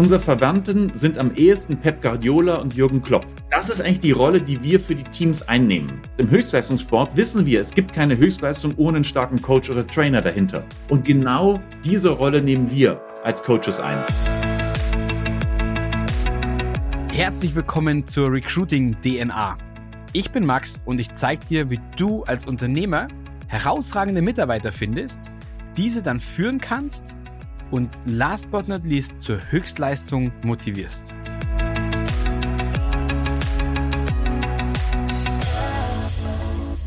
Unsere Verwandten sind am ehesten Pep Guardiola und Jürgen Klopp. Das ist eigentlich die Rolle, die wir für die Teams einnehmen. Im Höchstleistungssport wissen wir, es gibt keine Höchstleistung ohne einen starken Coach oder Trainer dahinter. Und genau diese Rolle nehmen wir als Coaches ein. Herzlich willkommen zur Recruiting DNA. Ich bin Max und ich zeige dir, wie du als Unternehmer herausragende Mitarbeiter findest, diese dann führen kannst und last but not least zur Höchstleistung motivierst.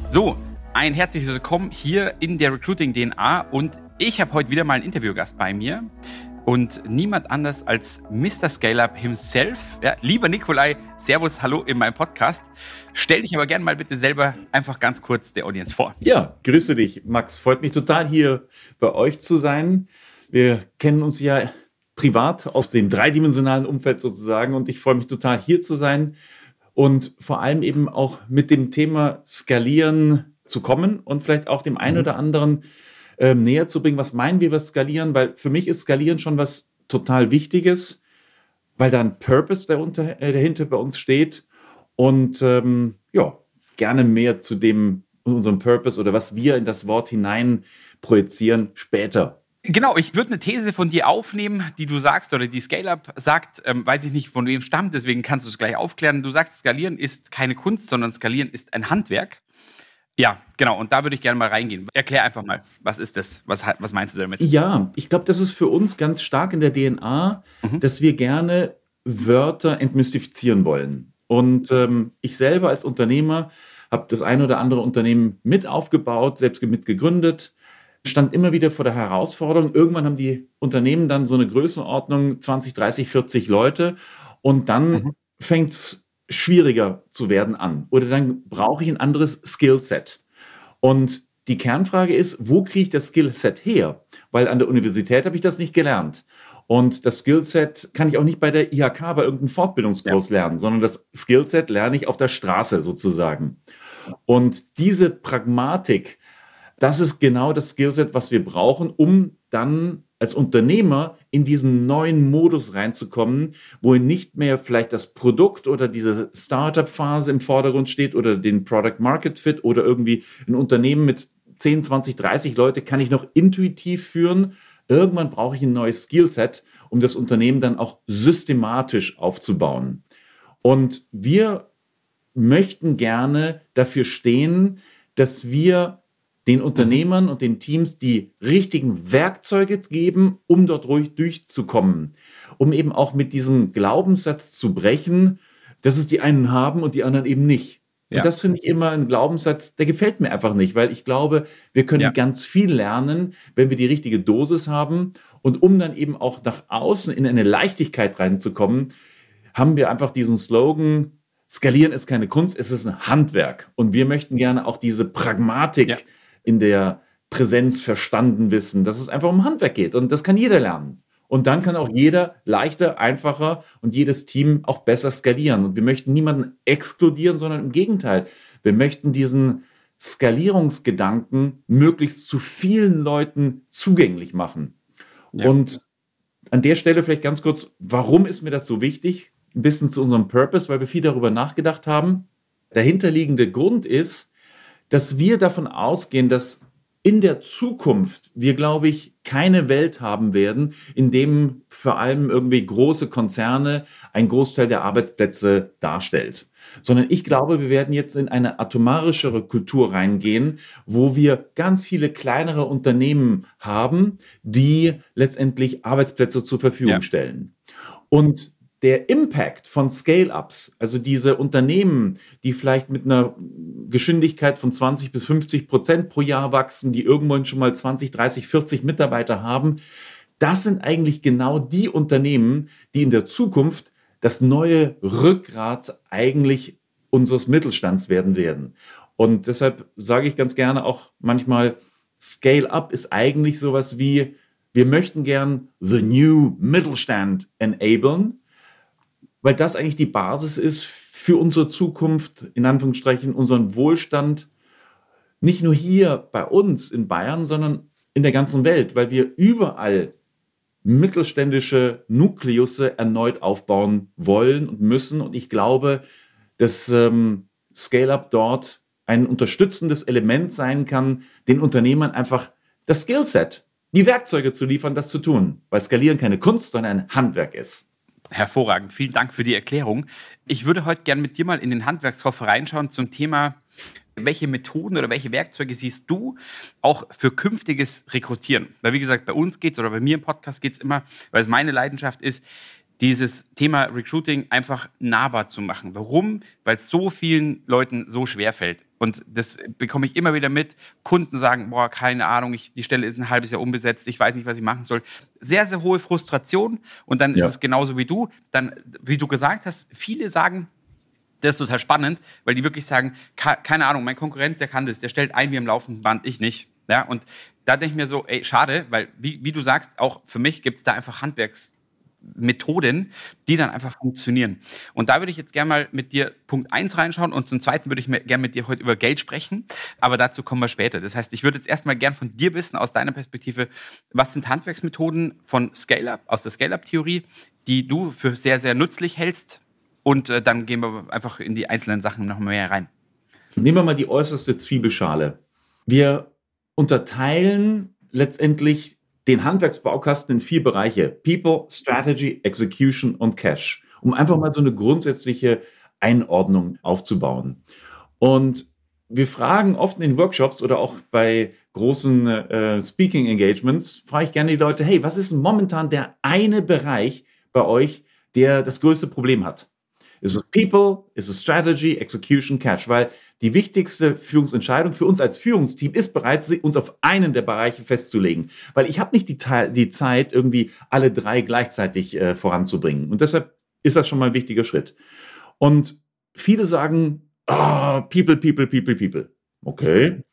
So, ein herzliches Willkommen hier in der Recruiting DNA und ich habe heute wieder mal einen Interviewgast bei mir und niemand anders als Mr. Scale-Up himself. Ja, lieber Nikolai, Servus, hallo in meinem Podcast. Stell dich aber gerne mal bitte selber einfach ganz kurz der Audience vor. Ja, grüße dich, Max. Freut mich total hier bei euch zu sein. Wir kennen uns ja privat aus dem dreidimensionalen Umfeld sozusagen und ich freue mich total hier zu sein und vor allem eben auch mit dem Thema Skalieren zu kommen und vielleicht auch dem einen mhm. oder anderen äh, näher zu bringen. Was meinen wir, was skalieren? Weil für mich ist Skalieren schon was total Wichtiges, weil da ein Purpose darunter, äh, dahinter bei uns steht und ähm, ja, gerne mehr zu dem unserem Purpose oder was wir in das Wort hinein projizieren später. Genau, ich würde eine These von dir aufnehmen, die du sagst oder die Scale-Up sagt, ähm, weiß ich nicht, von wem stammt, deswegen kannst du es gleich aufklären. Du sagst, Skalieren ist keine Kunst, sondern Skalieren ist ein Handwerk. Ja, genau, und da würde ich gerne mal reingehen. Erklär einfach mal, was ist das? Was, was meinst du damit? Ja, ich glaube, das ist für uns ganz stark in der DNA, mhm. dass wir gerne Wörter entmystifizieren wollen. Und ähm, ich selber als Unternehmer habe das ein oder andere Unternehmen mit aufgebaut, selbst mit gegründet stand immer wieder vor der Herausforderung. Irgendwann haben die Unternehmen dann so eine Größenordnung 20, 30, 40 Leute und dann mhm. fängt es schwieriger zu werden an. Oder dann brauche ich ein anderes Skillset. Und die Kernfrage ist, wo kriege ich das Skillset her? Weil an der Universität habe ich das nicht gelernt. Und das Skillset kann ich auch nicht bei der IHK bei irgendeinem Fortbildungskurs ja. lernen, sondern das Skillset lerne ich auf der Straße sozusagen. Und diese Pragmatik, das ist genau das Skillset, was wir brauchen, um dann als Unternehmer in diesen neuen Modus reinzukommen, wo nicht mehr vielleicht das Produkt oder diese Startup-Phase im Vordergrund steht oder den Product Market Fit oder irgendwie ein Unternehmen mit 10, 20, 30 Leute kann ich noch intuitiv führen. Irgendwann brauche ich ein neues Skillset, um das Unternehmen dann auch systematisch aufzubauen. Und wir möchten gerne dafür stehen, dass wir den Unternehmern und den Teams die richtigen Werkzeuge geben, um dort ruhig durchzukommen. Um eben auch mit diesem Glaubenssatz zu brechen, dass es die einen haben und die anderen eben nicht. Ja. Und das finde ich immer ein Glaubenssatz, der gefällt mir einfach nicht, weil ich glaube, wir können ja. ganz viel lernen, wenn wir die richtige Dosis haben. Und um dann eben auch nach außen in eine Leichtigkeit reinzukommen, haben wir einfach diesen Slogan, Skalieren ist keine Kunst, es ist ein Handwerk. Und wir möchten gerne auch diese Pragmatik ja in der Präsenz verstanden wissen, dass es einfach um Handwerk geht und das kann jeder lernen. Und dann kann auch jeder leichter, einfacher und jedes Team auch besser skalieren. Und wir möchten niemanden exkludieren, sondern im Gegenteil. Wir möchten diesen Skalierungsgedanken möglichst zu vielen Leuten zugänglich machen. Ja. Und an der Stelle vielleicht ganz kurz, warum ist mir das so wichtig? Ein bisschen zu unserem Purpose, weil wir viel darüber nachgedacht haben. Dahinterliegende Grund ist, dass wir davon ausgehen, dass in der Zukunft wir, glaube ich, keine Welt haben werden, in dem vor allem irgendwie große Konzerne ein Großteil der Arbeitsplätze darstellt. Sondern ich glaube, wir werden jetzt in eine atomarischere Kultur reingehen, wo wir ganz viele kleinere Unternehmen haben, die letztendlich Arbeitsplätze zur Verfügung ja. stellen. Und der Impact von Scale-Ups, also diese Unternehmen, die vielleicht mit einer Geschwindigkeit von 20 bis 50 Prozent pro Jahr wachsen, die irgendwann schon mal 20, 30, 40 Mitarbeiter haben, das sind eigentlich genau die Unternehmen, die in der Zukunft das neue Rückgrat eigentlich unseres Mittelstands werden werden. Und deshalb sage ich ganz gerne auch manchmal, Scale-up ist eigentlich sowas wie, wir möchten gern the new Mittelstand enablen, weil das eigentlich die Basis ist für unsere Zukunft, in Anführungsstrichen, unseren Wohlstand, nicht nur hier bei uns in Bayern, sondern in der ganzen Welt, weil wir überall mittelständische Nukleusse erneut aufbauen wollen und müssen. Und ich glaube, dass ähm, Scale-up dort ein unterstützendes Element sein kann, den Unternehmern einfach das Skillset, die Werkzeuge zu liefern, das zu tun, weil Skalieren keine Kunst, sondern ein Handwerk ist. Hervorragend. Vielen Dank für die Erklärung. Ich würde heute gerne mit dir mal in den Handwerkskoffer reinschauen zum Thema, welche Methoden oder welche Werkzeuge siehst du auch für künftiges Rekrutieren? Weil, wie gesagt, bei uns geht es oder bei mir im Podcast geht es immer, weil es meine Leidenschaft ist, dieses Thema Recruiting einfach nahbar zu machen. Warum? Weil es so vielen Leuten so schwer fällt. Und das bekomme ich immer wieder mit. Kunden sagen, boah, keine Ahnung, ich, die Stelle ist ein halbes Jahr unbesetzt, ich weiß nicht, was ich machen soll. Sehr, sehr hohe Frustration. Und dann ja. ist es genauso wie du. Dann, wie du gesagt hast, viele sagen, das ist total spannend, weil die wirklich sagen, keine Ahnung, mein Konkurrent, der kann das, der stellt ein wie im laufenden Band, ich nicht. Ja, und da denke ich mir so, ey, schade, weil, wie, wie du sagst, auch für mich gibt es da einfach Handwerks- Methoden, die dann einfach funktionieren. Und da würde ich jetzt gerne mal mit dir Punkt 1 reinschauen und zum Zweiten würde ich gerne mit dir heute über Geld sprechen, aber dazu kommen wir später. Das heißt, ich würde jetzt erstmal gerne von dir wissen, aus deiner Perspektive, was sind Handwerksmethoden von Scale-Up, aus der Scale-Up-Theorie, die du für sehr, sehr nützlich hältst und äh, dann gehen wir einfach in die einzelnen Sachen noch mehr rein. Nehmen wir mal die äußerste Zwiebelschale. Wir unterteilen letztendlich den Handwerksbaukasten in vier Bereiche. People, Strategy, Execution und Cash. Um einfach mal so eine grundsätzliche Einordnung aufzubauen. Und wir fragen oft in den Workshops oder auch bei großen äh, Speaking Engagements, frage ich gerne die Leute, hey, was ist momentan der eine Bereich bei euch, der das größte Problem hat? Ist es People? Ist es Strategy, Execution, Cash? Weil die wichtigste Führungsentscheidung für uns als Führungsteam ist bereits, uns auf einen der Bereiche festzulegen. Weil ich habe nicht die, die, Zeit, irgendwie alle drei gleichzeitig äh, voranzubringen. Und deshalb ist das schon mal ein wichtiger Schritt. Und viele sagen, oh, People, People, People, People. Okay.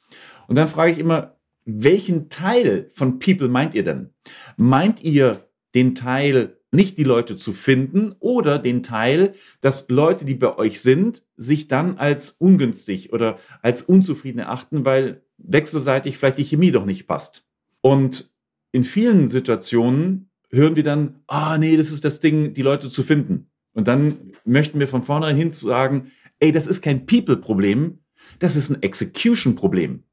Und dann frage ich immer, welchen Teil von People meint ihr denn? Meint ihr den Teil nicht die Leute zu finden oder den Teil, dass Leute, die bei euch sind, sich dann als ungünstig oder als unzufrieden erachten, weil wechselseitig vielleicht die Chemie doch nicht passt. Und in vielen Situationen hören wir dann, ah, nee, das ist das Ding, die Leute zu finden. Und dann möchten wir von vornherein hin zu sagen, ey, das ist kein People-Problem, das ist ein Execution-Problem.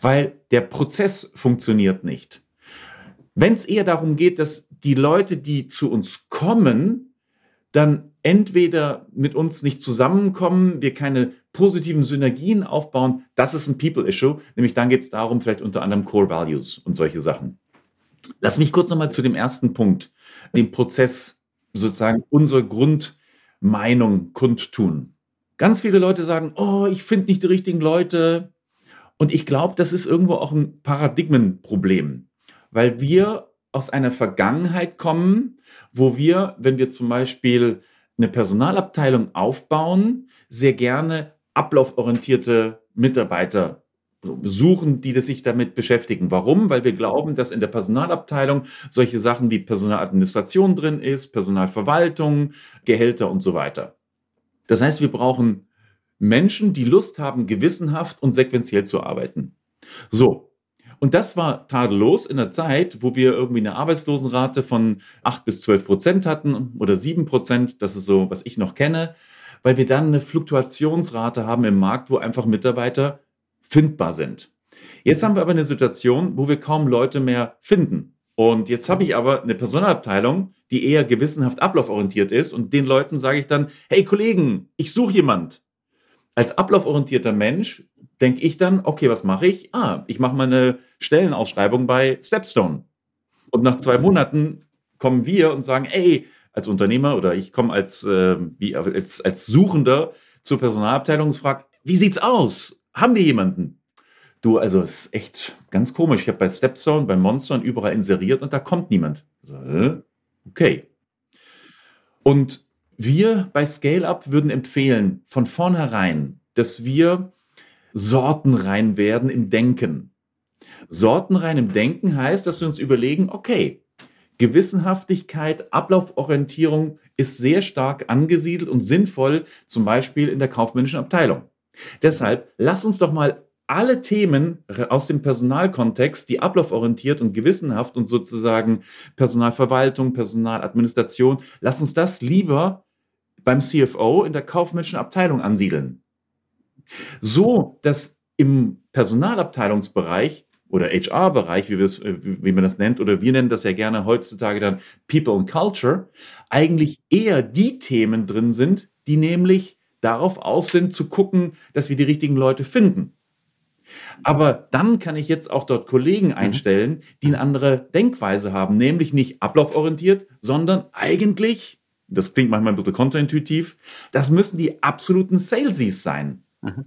Weil der Prozess funktioniert nicht. Wenn es eher darum geht, dass die Leute, die zu uns kommen, dann entweder mit uns nicht zusammenkommen, wir keine positiven Synergien aufbauen, das ist ein People-Issue. Nämlich dann geht es darum, vielleicht unter anderem Core Values und solche Sachen. Lass mich kurz nochmal zu dem ersten Punkt, dem Prozess, sozusagen unsere Grundmeinung kundtun. Ganz viele Leute sagen, oh, ich finde nicht die richtigen Leute. Und ich glaube, das ist irgendwo auch ein Paradigmenproblem, weil wir aus einer Vergangenheit kommen, wo wir, wenn wir zum Beispiel eine Personalabteilung aufbauen, sehr gerne ablauforientierte Mitarbeiter suchen, die sich damit beschäftigen. Warum? Weil wir glauben, dass in der Personalabteilung solche Sachen wie Personaladministration drin ist, Personalverwaltung, Gehälter und so weiter. Das heißt, wir brauchen Menschen, die Lust haben, gewissenhaft und sequenziell zu arbeiten. So, und das war tadellos in der Zeit, wo wir irgendwie eine Arbeitslosenrate von 8 bis 12 Prozent hatten oder 7 Prozent. Das ist so, was ich noch kenne, weil wir dann eine Fluktuationsrate haben im Markt, wo einfach Mitarbeiter findbar sind. Jetzt haben wir aber eine Situation, wo wir kaum Leute mehr finden. Und jetzt habe ich aber eine Personalabteilung, die eher gewissenhaft ablauforientiert ist. Und den Leuten sage ich dann, hey Kollegen, ich suche jemand. Als ablauforientierter Mensch denke ich dann, okay, was mache ich? Ah, ich mache mal eine Stellenausschreibung bei Stepstone. Und nach zwei Monaten kommen wir und sagen, ey, als Unternehmer oder ich komme als, äh, als, als Suchender zur Personalabteilung und frage, wie sieht's aus? Haben wir jemanden? Du, also es ist echt ganz komisch. Ich habe bei Stepstone, bei Monster und überall inseriert und da kommt niemand. Also, okay. Und wir bei Scale Up würden empfehlen, von vornherein, dass wir sortenrein werden im Denken. Sortenrein im Denken heißt, dass wir uns überlegen, okay, Gewissenhaftigkeit, Ablauforientierung ist sehr stark angesiedelt und sinnvoll, zum Beispiel in der kaufmännischen Abteilung. Deshalb lass uns doch mal alle Themen aus dem Personalkontext, die ablauforientiert und gewissenhaft und sozusagen Personalverwaltung, Personaladministration, lass uns das lieber beim CFO in der kaufmännischen Abteilung ansiedeln. So, dass im Personalabteilungsbereich oder HR-Bereich, wie, wie man das nennt, oder wir nennen das ja gerne heutzutage dann People and Culture, eigentlich eher die Themen drin sind, die nämlich darauf aus sind, zu gucken, dass wir die richtigen Leute finden. Aber dann kann ich jetzt auch dort Kollegen mhm. einstellen, die eine andere Denkweise haben, nämlich nicht ablauforientiert, sondern eigentlich, das klingt manchmal ein bisschen kontraintuitiv, das müssen die absoluten Salesies sein. Mhm.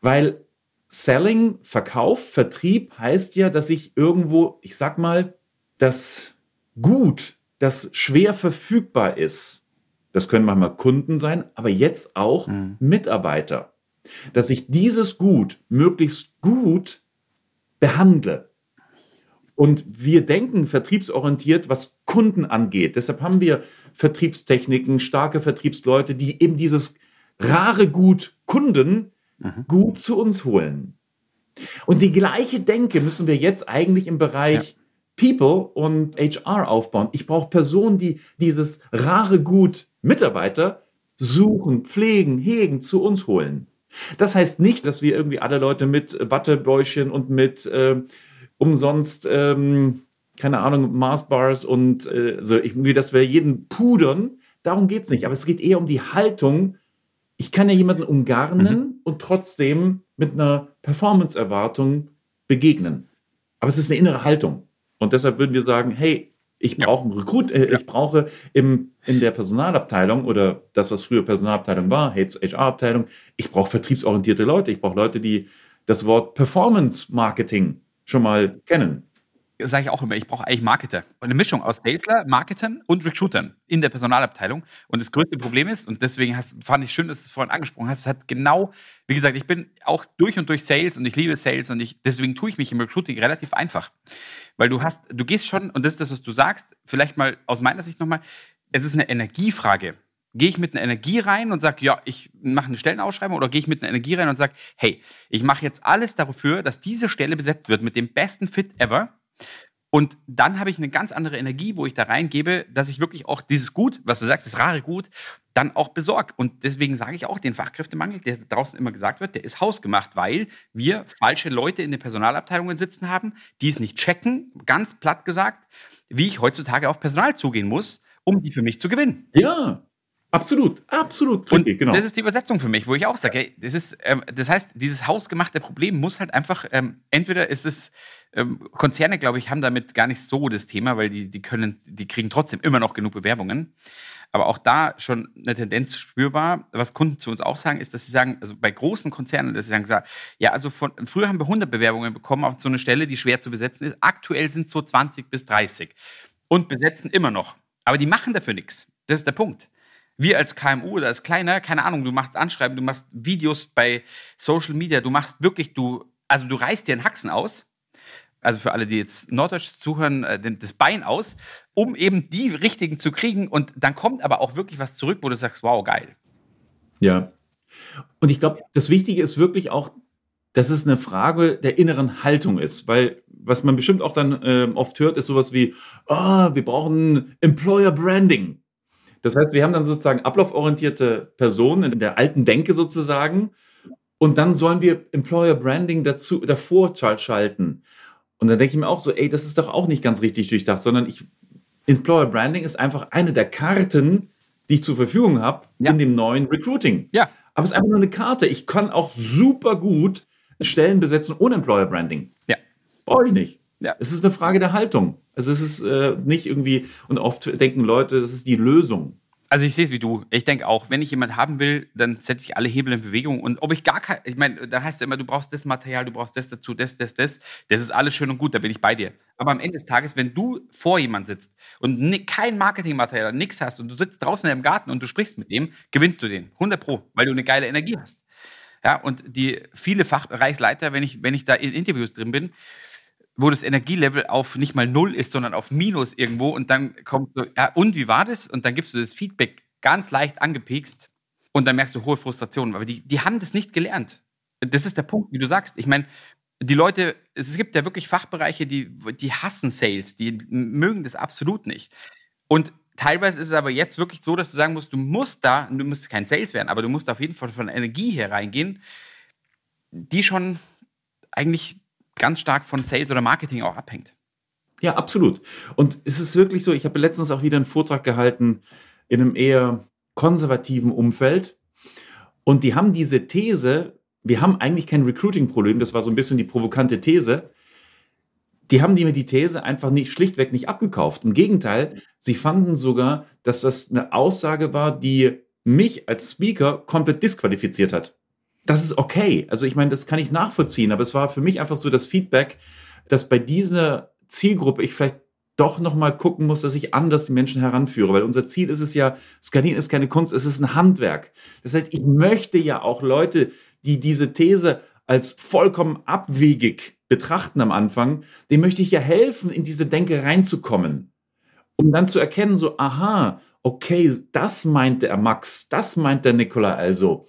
Weil Selling, Verkauf, Vertrieb heißt ja, dass ich irgendwo, ich sag mal, das Gut, das schwer verfügbar ist, das können manchmal Kunden sein, aber jetzt auch mhm. Mitarbeiter dass ich dieses Gut möglichst gut behandle. Und wir denken vertriebsorientiert, was Kunden angeht. Deshalb haben wir Vertriebstechniken, starke Vertriebsleute, die eben dieses rare Gut Kunden mhm. gut zu uns holen. Und die gleiche Denke müssen wir jetzt eigentlich im Bereich ja. People und HR aufbauen. Ich brauche Personen, die dieses rare Gut Mitarbeiter suchen, pflegen, hegen, zu uns holen. Das heißt nicht, dass wir irgendwie alle Leute mit Wattebäuschen und mit äh, umsonst, ähm, keine Ahnung, Marsbars und äh, so, irgendwie, dass wir jeden pudern. Darum geht es nicht. Aber es geht eher um die Haltung. Ich kann ja jemanden umgarnen mhm. und trotzdem mit einer Performance-Erwartung begegnen. Aber es ist eine innere Haltung. Und deshalb würden wir sagen, hey, ich brauche einen Rekrut, äh, ich brauche im, in der Personalabteilung oder das, was früher Personalabteilung war, HR-Abteilung, ich brauche vertriebsorientierte Leute. Ich brauche Leute, die das Wort Performance Marketing schon mal kennen sage ich auch immer, ich brauche eigentlich Marketer. Eine Mischung aus Salesler, Marketern und Recruitern in der Personalabteilung. Und das größte Problem ist, und deswegen hast, fand ich schön, dass du es vorhin angesprochen hast, es hat genau, wie gesagt, ich bin auch durch und durch Sales und ich liebe Sales und ich, deswegen tue ich mich im Recruiting relativ einfach. Weil du hast, du gehst schon, und das ist das, was du sagst, vielleicht mal aus meiner Sicht nochmal, es ist eine Energiefrage. Gehe ich mit einer Energie rein und sage, ja, ich mache eine Stellenausschreibung oder gehe ich mit einer Energie rein und sage, hey, ich mache jetzt alles dafür, dass diese Stelle besetzt wird mit dem besten Fit ever und dann habe ich eine ganz andere Energie, wo ich da reingebe, dass ich wirklich auch dieses Gut, was du sagst, das rare Gut, dann auch besorge. Und deswegen sage ich auch, den Fachkräftemangel, der draußen immer gesagt wird, der ist hausgemacht, weil wir falsche Leute in den Personalabteilungen sitzen haben, die es nicht checken, ganz platt gesagt, wie ich heutzutage auf Personal zugehen muss, um die für mich zu gewinnen. Ja, Absolut, absolut. Und genau. Das ist die Übersetzung für mich, wo ich auch sage, hey, das ist, ähm, das heißt, dieses hausgemachte Problem muss halt einfach, ähm, entweder ist es, ähm, Konzerne, glaube ich, haben damit gar nicht so das Thema, weil die, die können, die kriegen trotzdem immer noch genug Bewerbungen. Aber auch da schon eine Tendenz spürbar. Was Kunden zu uns auch sagen, ist, dass sie sagen, also bei großen Konzernen, dass sie sagen, ja, also von, früher haben wir 100 Bewerbungen bekommen auf so eine Stelle, die schwer zu besetzen ist. Aktuell sind es so 20 bis 30 und besetzen immer noch. Aber die machen dafür nichts. Das ist der Punkt wir als KMU oder als Kleiner, keine Ahnung, du machst Anschreiben, du machst Videos bei Social Media, du machst wirklich, du, also du reißt dir einen Haxen aus, also für alle, die jetzt Norddeutsch zuhören, äh, das Bein aus, um eben die richtigen zu kriegen und dann kommt aber auch wirklich was zurück, wo du sagst, wow, geil. Ja. Und ich glaube, das Wichtige ist wirklich auch, dass es eine Frage der inneren Haltung ist, weil was man bestimmt auch dann äh, oft hört, ist sowas wie, oh, wir brauchen Employer Branding. Das heißt, wir haben dann sozusagen ablauforientierte Personen in der alten Denke sozusagen. Und dann sollen wir Employer Branding dazu, davor schalten. Und dann denke ich mir auch so, ey, das ist doch auch nicht ganz richtig durchdacht, sondern ich, Employer Branding ist einfach eine der Karten, die ich zur Verfügung habe ja. in dem neuen Recruiting. Ja. Aber es ist einfach nur eine Karte. Ich kann auch super gut Stellen besetzen ohne Employer Branding. Ja. Brauche ich nicht. Ja. Es ist eine Frage der Haltung. Also es ist äh, nicht irgendwie, und oft denken Leute, das ist die Lösung. Also ich sehe es wie du. Ich denke auch, wenn ich jemanden haben will, dann setze ich alle Hebel in Bewegung. Und ob ich gar kein, ich meine, dann heißt es immer, du brauchst das Material, du brauchst das dazu, das, das, das. Das ist alles schön und gut, da bin ich bei dir. Aber am Ende des Tages, wenn du vor jemand sitzt und kein Marketingmaterial, nichts hast und du sitzt draußen im Garten und du sprichst mit dem, gewinnst du den. 100 Pro, weil du eine geile Energie hast. Ja, und die viele Fachbereichsleiter, wenn ich, wenn ich da in Interviews drin bin, wo das Energielevel auf nicht mal null ist, sondern auf Minus irgendwo und dann kommt so, ja, und wie war das? Und dann gibst du das Feedback ganz leicht angepikst und dann merkst du hohe Frustration. Aber die, die haben das nicht gelernt. Das ist der Punkt, wie du sagst. Ich meine, die Leute, es gibt ja wirklich Fachbereiche, die, die hassen Sales, die mögen das absolut nicht. Und teilweise ist es aber jetzt wirklich so, dass du sagen musst, du musst da, du musst kein Sales werden, aber du musst auf jeden Fall von Energie hier reingehen, die schon eigentlich ganz stark von Sales oder Marketing auch abhängt. Ja, absolut. Und es ist wirklich so, ich habe letztens auch wieder einen Vortrag gehalten in einem eher konservativen Umfeld. Und die haben diese These, wir haben eigentlich kein Recruiting-Problem, das war so ein bisschen die provokante These. Die haben die mir die These einfach nicht schlichtweg nicht abgekauft. Im Gegenteil, sie fanden sogar, dass das eine Aussage war, die mich als Speaker komplett disqualifiziert hat. Das ist okay. Also ich meine, das kann ich nachvollziehen, aber es war für mich einfach so das Feedback, dass bei dieser Zielgruppe ich vielleicht doch nochmal gucken muss, dass ich anders die Menschen heranführe, weil unser Ziel ist es ja, Skalieren ist keine Kunst, es ist ein Handwerk. Das heißt, ich möchte ja auch Leute, die diese These als vollkommen abwegig betrachten am Anfang, dem möchte ich ja helfen, in diese Denke reinzukommen, um dann zu erkennen, so, aha, okay, das meinte er Max, das meint der Nikola also.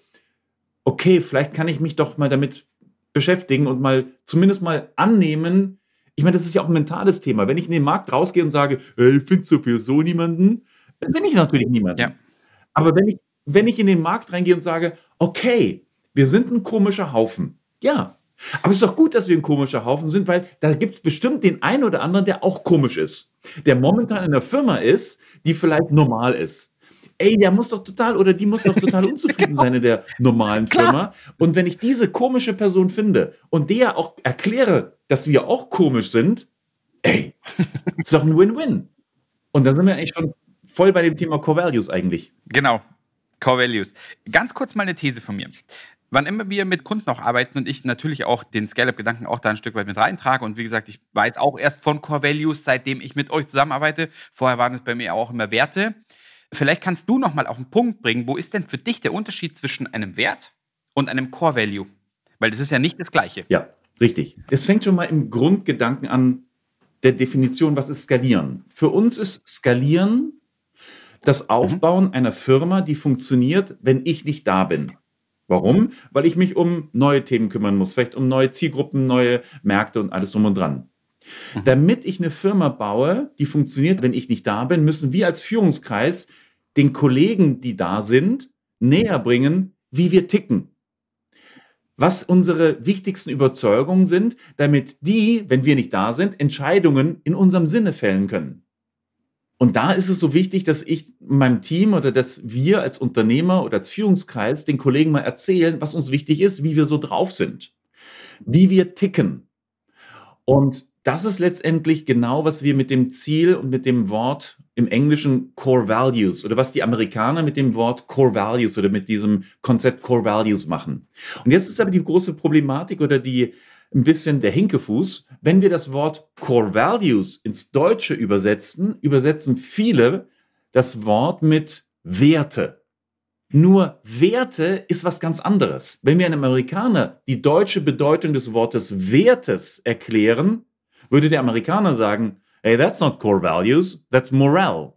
Okay, vielleicht kann ich mich doch mal damit beschäftigen und mal zumindest mal annehmen, ich meine, das ist ja auch ein mentales Thema. Wenn ich in den Markt rausgehe und sage, hey, ich finde sowieso niemanden, dann bin ich natürlich niemanden. Ja. Aber wenn ich, wenn ich in den Markt reingehe und sage, okay, wir sind ein komischer Haufen. Ja. Aber es ist doch gut, dass wir ein komischer Haufen sind, weil da gibt es bestimmt den einen oder anderen, der auch komisch ist. Der momentan in der Firma ist, die vielleicht normal ist ey, der muss doch total oder die muss doch total unzufrieden genau. sein in der normalen Firma. Und wenn ich diese komische Person finde und der auch erkläre, dass wir auch komisch sind, ey, ist doch ein Win-Win. Und dann sind wir eigentlich schon voll bei dem Thema Core Values eigentlich. Genau, Core Values. Ganz kurz mal eine These von mir. Wann immer wir mit Kunden auch arbeiten und ich natürlich auch den Scale-Up-Gedanken auch da ein Stück weit mit reintrage und wie gesagt, ich weiß auch erst von Core Values, seitdem ich mit euch zusammenarbeite. Vorher waren es bei mir auch immer Werte. Vielleicht kannst du noch mal auf den Punkt bringen, wo ist denn für dich der Unterschied zwischen einem Wert und einem Core Value? Weil das ist ja nicht das Gleiche. Ja, richtig. Es fängt schon mal im Grundgedanken an der Definition, was ist Skalieren? Für uns ist Skalieren das Aufbauen mhm. einer Firma, die funktioniert, wenn ich nicht da bin. Warum? Weil ich mich um neue Themen kümmern muss, vielleicht um neue Zielgruppen, neue Märkte und alles drum und dran. Mhm. Damit ich eine Firma baue, die funktioniert, wenn ich nicht da bin, müssen wir als Führungskreis den Kollegen, die da sind, näher bringen, wie wir ticken. Was unsere wichtigsten Überzeugungen sind, damit die, wenn wir nicht da sind, Entscheidungen in unserem Sinne fällen können. Und da ist es so wichtig, dass ich meinem Team oder dass wir als Unternehmer oder als Führungskreis den Kollegen mal erzählen, was uns wichtig ist, wie wir so drauf sind, wie wir ticken. Und das ist letztendlich genau, was wir mit dem Ziel und mit dem Wort im Englischen Core Values oder was die Amerikaner mit dem Wort Core Values oder mit diesem Konzept Core Values machen. Und jetzt ist aber die große Problematik oder die ein bisschen der Hinkefuß. Wenn wir das Wort Core Values ins Deutsche übersetzen, übersetzen viele das Wort mit Werte. Nur Werte ist was ganz anderes. Wenn wir einem Amerikaner die deutsche Bedeutung des Wortes Wertes erklären, würde der Amerikaner sagen, hey, that's not core values, that's morale.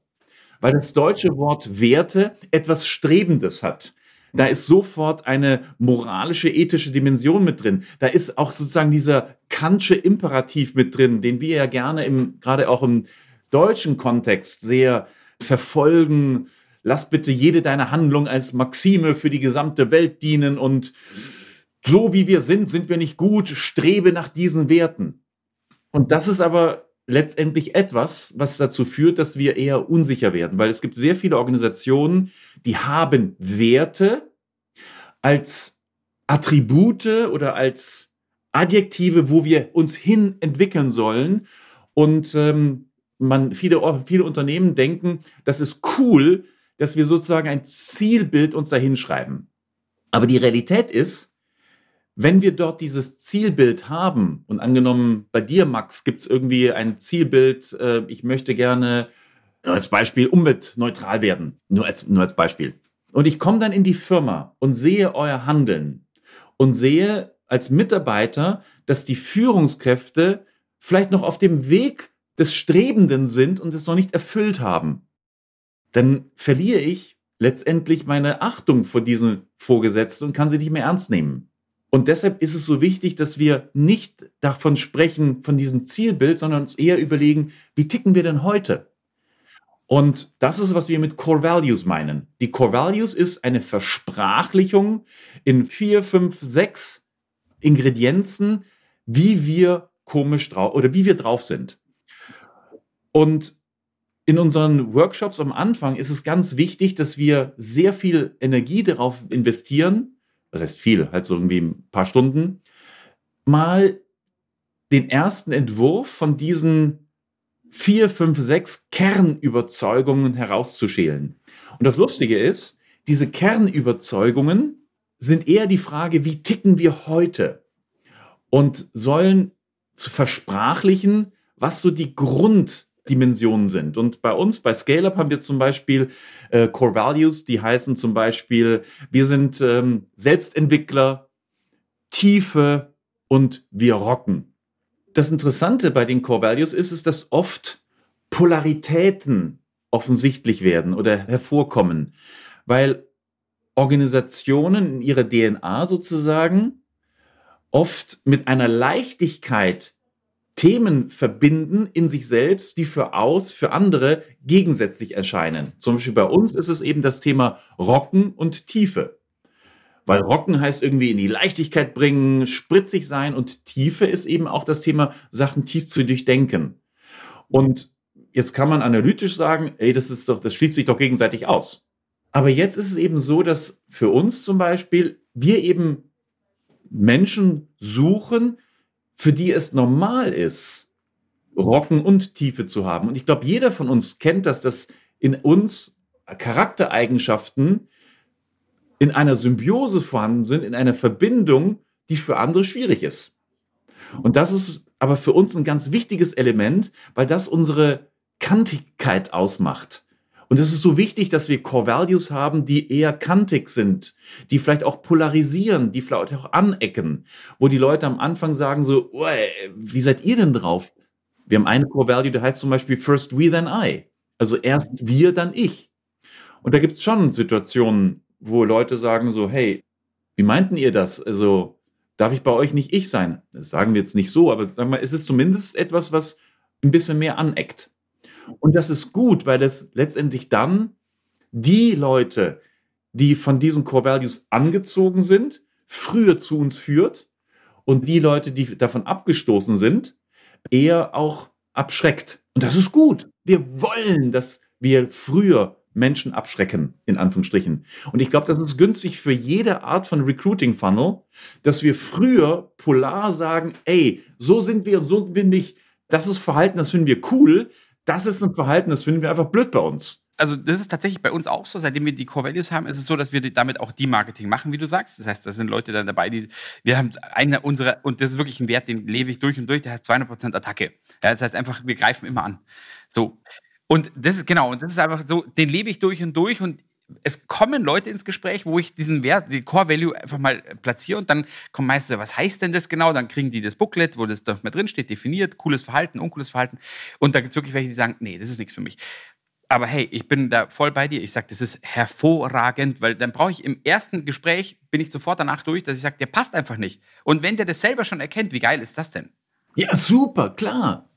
Weil das deutsche Wort Werte etwas Strebendes hat. Da ist sofort eine moralische, ethische Dimension mit drin. Da ist auch sozusagen dieser Kantsche Imperativ mit drin, den wir ja gerne im, gerade auch im deutschen Kontext sehr verfolgen. Lass bitte jede deine Handlung als Maxime für die gesamte Welt dienen und so wie wir sind, sind wir nicht gut, strebe nach diesen Werten. Und das ist aber letztendlich etwas, was dazu führt, dass wir eher unsicher werden, weil es gibt sehr viele Organisationen, die haben Werte als Attribute oder als Adjektive, wo wir uns hin entwickeln sollen. Und ähm, man, viele, viele Unternehmen denken, das ist cool, dass wir sozusagen ein Zielbild uns dahin schreiben. Aber die Realität ist, wenn wir dort dieses Zielbild haben, und angenommen bei dir, Max, gibt es irgendwie ein Zielbild, äh, ich möchte gerne als Beispiel umweltneutral werden, nur als, nur als Beispiel. Und ich komme dann in die Firma und sehe euer Handeln und sehe als Mitarbeiter, dass die Führungskräfte vielleicht noch auf dem Weg des Strebenden sind und es noch nicht erfüllt haben. Dann verliere ich letztendlich meine Achtung vor diesen Vorgesetzten und kann sie nicht mehr ernst nehmen. Und deshalb ist es so wichtig, dass wir nicht davon sprechen, von diesem Zielbild, sondern uns eher überlegen, wie ticken wir denn heute? Und das ist, was wir mit Core Values meinen. Die Core Values ist eine Versprachlichung in vier, fünf, sechs Ingredienzen, wie wir komisch drauf oder wie wir drauf sind. Und in unseren Workshops am Anfang ist es ganz wichtig, dass wir sehr viel Energie darauf investieren, das heißt viel, halt so irgendwie ein paar Stunden, mal den ersten Entwurf von diesen vier, fünf, sechs Kernüberzeugungen herauszuschälen. Und das Lustige ist, diese Kernüberzeugungen sind eher die Frage, wie ticken wir heute? Und sollen zu versprachlichen, was so die Grunddimensionen sind. Und bei uns, bei ScaleUp, haben wir zum Beispiel äh, Core Values, die heißen zum Beispiel, wir sind ähm, Selbstentwickler, Tiefe und wir rocken. Das Interessante bei den Core Values ist es, dass oft Polaritäten offensichtlich werden oder hervorkommen, weil Organisationen in ihrer DNA sozusagen oft mit einer Leichtigkeit Themen verbinden in sich selbst, die für aus, für andere gegensätzlich erscheinen. Zum Beispiel bei uns ist es eben das Thema Rocken und Tiefe. Weil Rocken heißt irgendwie in die Leichtigkeit bringen, spritzig sein und Tiefe ist eben auch das Thema, Sachen tief zu durchdenken. Und jetzt kann man analytisch sagen, ey, das ist doch, das schließt sich doch gegenseitig aus. Aber jetzt ist es eben so, dass für uns zum Beispiel wir eben Menschen suchen, für die es normal ist, Rocken und Tiefe zu haben. Und ich glaube, jeder von uns kennt das, dass in uns Charaktereigenschaften in einer Symbiose vorhanden sind, in einer Verbindung, die für andere schwierig ist. Und das ist aber für uns ein ganz wichtiges Element, weil das unsere Kantigkeit ausmacht. Und es ist so wichtig, dass wir Core Values haben, die eher kantig sind, die vielleicht auch polarisieren, die vielleicht auch anecken, wo die Leute am Anfang sagen so, wie seid ihr denn drauf? Wir haben eine Core Value, der heißt zum Beispiel First We, then I. Also erst wir, dann ich. Und da gibt es schon Situationen, wo Leute sagen so, hey, wie meinten ihr das? Also darf ich bei euch nicht ich sein? Das sagen wir jetzt nicht so, aber sagen wir, es ist zumindest etwas, was ein bisschen mehr aneckt. Und das ist gut, weil das letztendlich dann die Leute, die von diesen Core Values angezogen sind, früher zu uns führt und die Leute, die davon abgestoßen sind, eher auch abschreckt. Und das ist gut. Wir wollen, dass wir früher Menschen abschrecken, in Anführungsstrichen. Und ich glaube, das ist günstig für jede Art von Recruiting Funnel, dass wir früher polar sagen, ey, so sind wir und so bin ich. Das ist Verhalten, das finden wir cool das ist ein Verhalten, das finden wir einfach blöd bei uns. Also das ist tatsächlich bei uns auch so, seitdem wir die Core Values haben, ist es so, dass wir damit auch die Marketing machen, wie du sagst. Das heißt, da sind Leute dann dabei, die, wir haben eine unserer, und das ist wirklich ein Wert, den lebe ich durch und durch, der heißt 200% Attacke. Ja, das heißt einfach, wir greifen immer an. So. Und das ist, genau, und das ist einfach so, den lebe ich durch und durch und es kommen Leute ins Gespräch, wo ich diesen Wert, die Core Value einfach mal platziere und dann kommen meistens was heißt denn das genau? Dann kriegen die das Booklet, wo das doch mal drin steht, definiert, cooles Verhalten, uncooles Verhalten. Und da gibt es wirklich welche, die sagen, nee, das ist nichts für mich. Aber hey, ich bin da voll bei dir. Ich sage, das ist hervorragend, weil dann brauche ich im ersten Gespräch, bin ich sofort danach durch, dass ich sage, der passt einfach nicht. Und wenn der das selber schon erkennt, wie geil ist das denn? Ja, super, klar.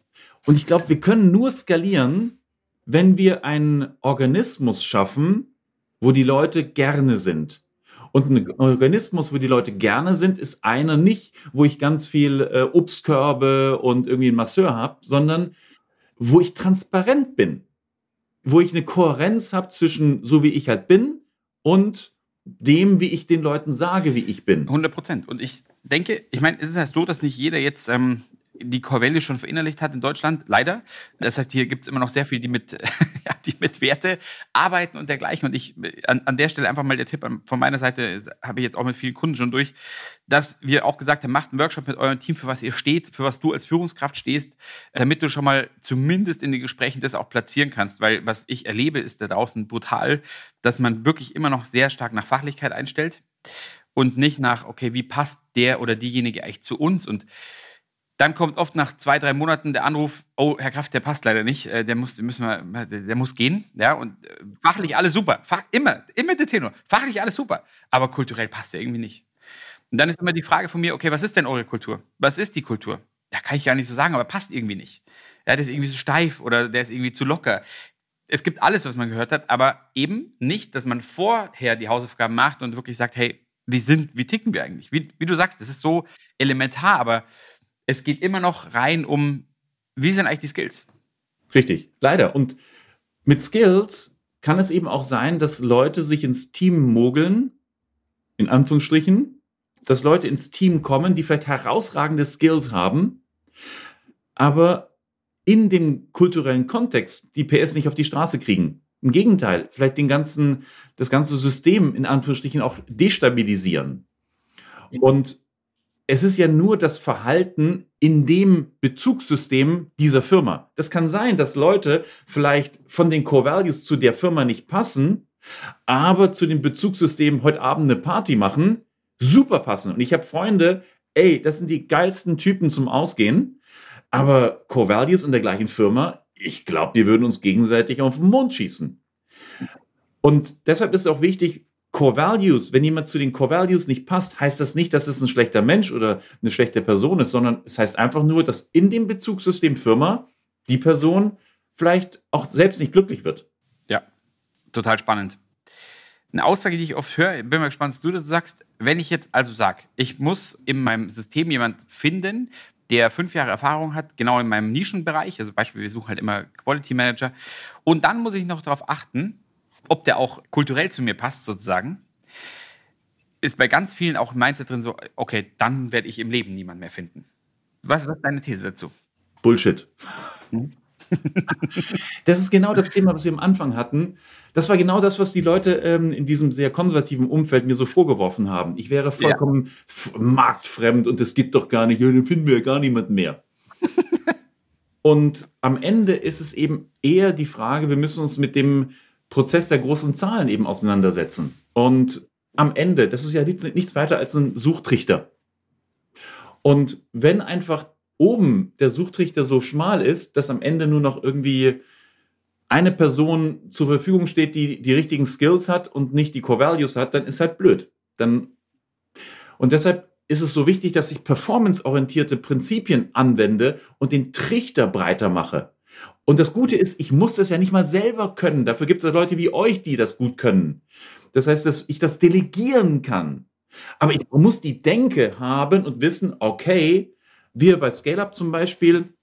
Und ich glaube, wir können nur skalieren, wenn wir einen Organismus schaffen, wo die Leute gerne sind. Und ein Organismus, wo die Leute gerne sind, ist einer nicht, wo ich ganz viel äh, Obstkörbe und irgendwie einen Masseur habe, sondern wo ich transparent bin. Wo ich eine Kohärenz habe zwischen so wie ich halt bin und dem, wie ich den Leuten sage, wie ich bin. 100 Prozent. Und ich denke, ich meine, es ist ja so, dass nicht jeder jetzt ähm, die Corvelli schon verinnerlicht hat in Deutschland, leider. Das heißt, hier gibt es immer noch sehr viel, die mit, ja, die mit Werte arbeiten und dergleichen. Und ich, an, an der Stelle einfach mal der Tipp von meiner Seite, habe ich jetzt auch mit vielen Kunden schon durch, dass wir auch gesagt haben, macht einen Workshop mit eurem Team, für was ihr steht, für was du als Führungskraft stehst, damit du schon mal zumindest in den Gesprächen das auch platzieren kannst. Weil was ich erlebe, ist da draußen brutal, dass man wirklich immer noch sehr stark nach Fachlichkeit einstellt und nicht nach, okay, wie passt der oder diejenige eigentlich zu uns? Und dann kommt oft nach zwei, drei Monaten der Anruf, oh, Herr Kraft, der passt leider nicht, äh, der muss, müssen wir, der muss gehen. Ja, und äh, fachlich alles super. Fach, immer, immer der Tenor. Fachlich alles super. Aber kulturell passt er irgendwie nicht. Und dann ist immer die Frage von mir, okay, was ist denn eure Kultur? Was ist die Kultur? Da kann ich gar nicht so sagen, aber passt irgendwie nicht. Ja, der ist irgendwie so steif oder der ist irgendwie zu locker. Es gibt alles, was man gehört hat, aber eben nicht, dass man vorher die Hausaufgaben macht und wirklich sagt, hey, wie sind, wie ticken wir eigentlich? Wie, wie du sagst, das ist so elementar, aber es geht immer noch rein um, wie sind eigentlich die Skills? Richtig, leider. Und mit Skills kann es eben auch sein, dass Leute sich ins Team mogeln, in Anführungsstrichen, dass Leute ins Team kommen, die vielleicht herausragende Skills haben, aber in dem kulturellen Kontext die PS nicht auf die Straße kriegen. Im Gegenteil, vielleicht den ganzen, das ganze System in Anführungsstrichen auch destabilisieren. Und es ist ja nur das Verhalten in dem Bezugssystem dieser Firma. Das kann sein, dass Leute vielleicht von den Core Values zu der Firma nicht passen, aber zu dem Bezugssystem heute Abend eine Party machen, super passen. Und ich habe Freunde, ey, das sind die geilsten Typen zum Ausgehen, aber Core Values in der gleichen Firma, ich glaube, die würden uns gegenseitig auf den Mond schießen. Und deshalb ist es auch wichtig, Core Values, wenn jemand zu den Core Values nicht passt, heißt das nicht, dass es ein schlechter Mensch oder eine schlechte Person ist, sondern es heißt einfach nur, dass in dem Bezugssystem Firma die Person vielleicht auch selbst nicht glücklich wird. Ja, total spannend. Eine Aussage, die ich oft höre, bin mal gespannt, was du das sagst. Wenn ich jetzt also sage, ich muss in meinem System jemand finden, der fünf Jahre Erfahrung hat, genau in meinem Nischenbereich, also Beispiel, wir suchen halt immer Quality Manager, und dann muss ich noch darauf achten, ob der auch kulturell zu mir passt, sozusagen, ist bei ganz vielen auch im Mindset drin so, okay, dann werde ich im Leben niemand mehr finden. Was, was ist deine These dazu? Bullshit. Hm? das ist genau das Thema, was wir am Anfang hatten. Das war genau das, was die Leute ähm, in diesem sehr konservativen Umfeld mir so vorgeworfen haben. Ich wäre vollkommen ja. marktfremd und das geht doch gar nicht. Ja, dann finden wir ja gar niemand mehr. und am Ende ist es eben eher die Frage, wir müssen uns mit dem Prozess der großen Zahlen eben auseinandersetzen. Und am Ende, das ist ja nichts, weiter als ein Suchtrichter. Und wenn einfach oben der Suchtrichter so schmal ist, dass am Ende nur noch irgendwie eine Person zur Verfügung steht, die die richtigen Skills hat und nicht die Core Values hat, dann ist halt blöd. Dann und deshalb ist es so wichtig, dass ich performanceorientierte Prinzipien anwende und den Trichter breiter mache. Und das Gute ist, ich muss das ja nicht mal selber können. Dafür gibt es Leute wie euch, die das gut können. Das heißt, dass ich das delegieren kann. Aber ich muss die Denke haben und wissen, okay, wir bei ScaleUp zum Beispiel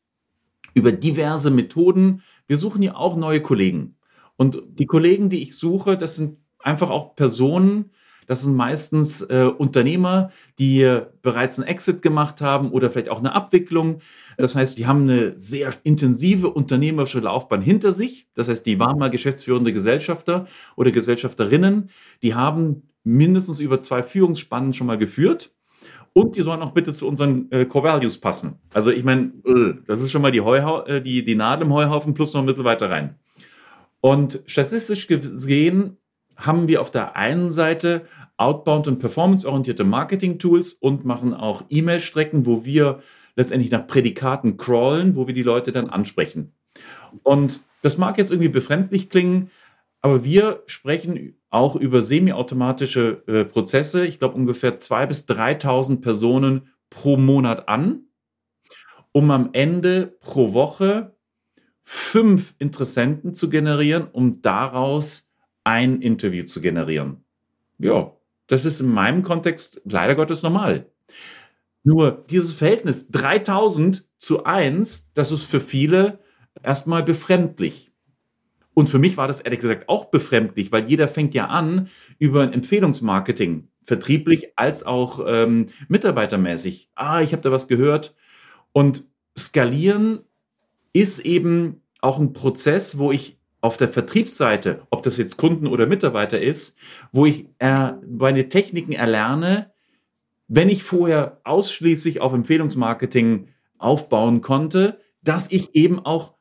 über diverse Methoden, wir suchen ja auch neue Kollegen. Und die Kollegen, die ich suche, das sind einfach auch Personen, das sind meistens äh, Unternehmer, die bereits einen Exit gemacht haben oder vielleicht auch eine Abwicklung. Das heißt, die haben eine sehr intensive unternehmerische Laufbahn hinter sich. Das heißt, die waren mal geschäftsführende Gesellschafter oder Gesellschafterinnen. Die haben mindestens über zwei Führungsspannen schon mal geführt. Und die sollen auch bitte zu unseren äh, Core Values passen. Also ich meine, äh, das ist schon mal die, Heuha äh, die, die Nadel im Heuhaufen plus noch ein bisschen weiter rein. Und statistisch gesehen haben wir auf der einen Seite outbound und performanceorientierte Marketing-Tools und machen auch E-Mail-Strecken, wo wir letztendlich nach Prädikaten crawlen, wo wir die Leute dann ansprechen. Und das mag jetzt irgendwie befremdlich klingen, aber wir sprechen auch über semiautomatische äh, Prozesse. Ich glaube ungefähr 2.000 bis 3.000 Personen pro Monat an, um am Ende pro Woche fünf Interessenten zu generieren, um daraus ein Interview zu generieren. Ja, das ist in meinem Kontext leider Gottes normal. Nur dieses Verhältnis 3000 zu 1, das ist für viele erstmal befremdlich. Und für mich war das ehrlich gesagt auch befremdlich, weil jeder fängt ja an über ein Empfehlungsmarketing, vertrieblich als auch ähm, mitarbeitermäßig. Ah, ich habe da was gehört. Und skalieren ist eben auch ein Prozess, wo ich auf der Vertriebsseite, ob das jetzt Kunden oder Mitarbeiter ist, wo ich äh, meine Techniken erlerne, wenn ich vorher ausschließlich auf Empfehlungsmarketing aufbauen konnte, dass ich eben auch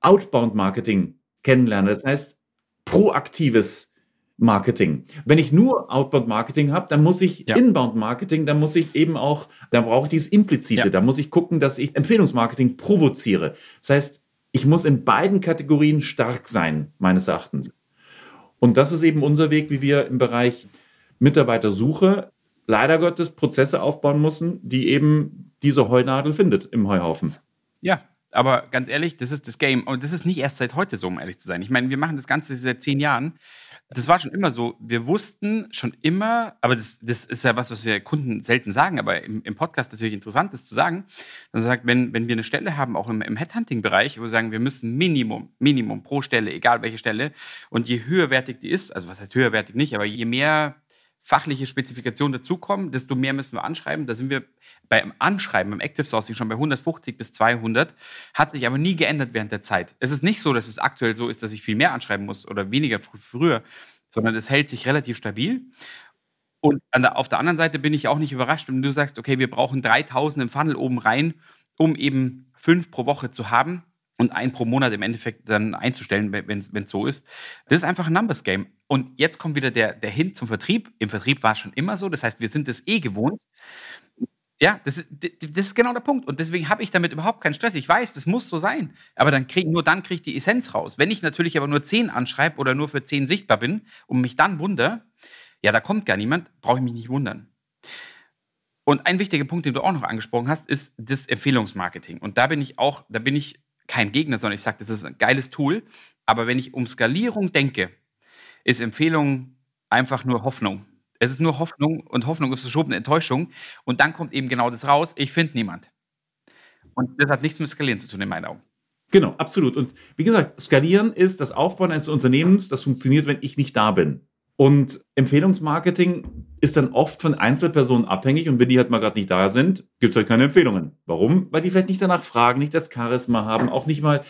Outbound-Marketing kennenlerne. Das heißt, proaktives Marketing. Wenn ich nur Outbound-Marketing habe, dann muss ich ja. Inbound-Marketing, dann muss ich eben auch, dann brauche ich dieses Implizite, ja. da muss ich gucken, dass ich Empfehlungsmarketing provoziere. Das heißt, ich muss in beiden Kategorien stark sein, meines Erachtens. Und das ist eben unser Weg, wie wir im Bereich Mitarbeitersuche leider Gottes Prozesse aufbauen müssen, die eben diese Heunadel findet im Heuhaufen. Ja, aber ganz ehrlich, das ist das Game. Und das ist nicht erst seit heute so, um ehrlich zu sein. Ich meine, wir machen das Ganze seit zehn Jahren. Das war schon immer so. Wir wussten schon immer, aber das, das ist ja was, was wir Kunden selten sagen, aber im, im Podcast natürlich interessant ist zu sagen. Also sagt, wenn, wenn wir eine Stelle haben, auch im, im Headhunting-Bereich, wo wir sagen, wir müssen Minimum, Minimum pro Stelle, egal welche Stelle, und je höherwertig die ist, also was heißt höherwertig nicht, aber je mehr fachliche Spezifikationen dazukommen, desto mehr müssen wir anschreiben. Da sind wir beim Anschreiben, beim Active Sourcing schon bei 150 bis 200, hat sich aber nie geändert während der Zeit. Es ist nicht so, dass es aktuell so ist, dass ich viel mehr anschreiben muss oder weniger fr früher, sondern es hält sich relativ stabil. Und der, auf der anderen Seite bin ich auch nicht überrascht, wenn du sagst, okay, wir brauchen 3000 im Funnel oben rein, um eben fünf pro Woche zu haben und ein pro Monat im Endeffekt dann einzustellen, wenn es so ist. Das ist einfach ein Numbers Game. Und jetzt kommt wieder der, der Hin zum Vertrieb. Im Vertrieb war es schon immer so. Das heißt, wir sind es eh gewohnt. Ja, das ist, das ist genau der Punkt. Und deswegen habe ich damit überhaupt keinen Stress. Ich weiß, das muss so sein. Aber dann krieg, nur dann kriege ich die Essenz raus. Wenn ich natürlich aber nur 10 anschreibe oder nur für 10 sichtbar bin und mich dann wundere, ja, da kommt gar niemand, brauche ich mich nicht wundern. Und ein wichtiger Punkt, den du auch noch angesprochen hast, ist das Empfehlungsmarketing. Und da bin ich auch, da bin ich kein Gegner, sondern ich sage, das ist ein geiles Tool. Aber wenn ich um Skalierung denke, ist Empfehlung einfach nur Hoffnung. Es ist nur Hoffnung und Hoffnung ist verschobene Enttäuschung. Und dann kommt eben genau das raus, ich finde niemand. Und das hat nichts mit Skalieren zu tun in meinen Augen. Genau, absolut. Und wie gesagt, Skalieren ist das Aufbauen eines Unternehmens, das funktioniert, wenn ich nicht da bin. Und Empfehlungsmarketing ist dann oft von Einzelpersonen abhängig und wenn die halt mal gerade nicht da sind, gibt es halt keine Empfehlungen. Warum? Weil die vielleicht nicht danach fragen, nicht das Charisma haben, auch nicht mal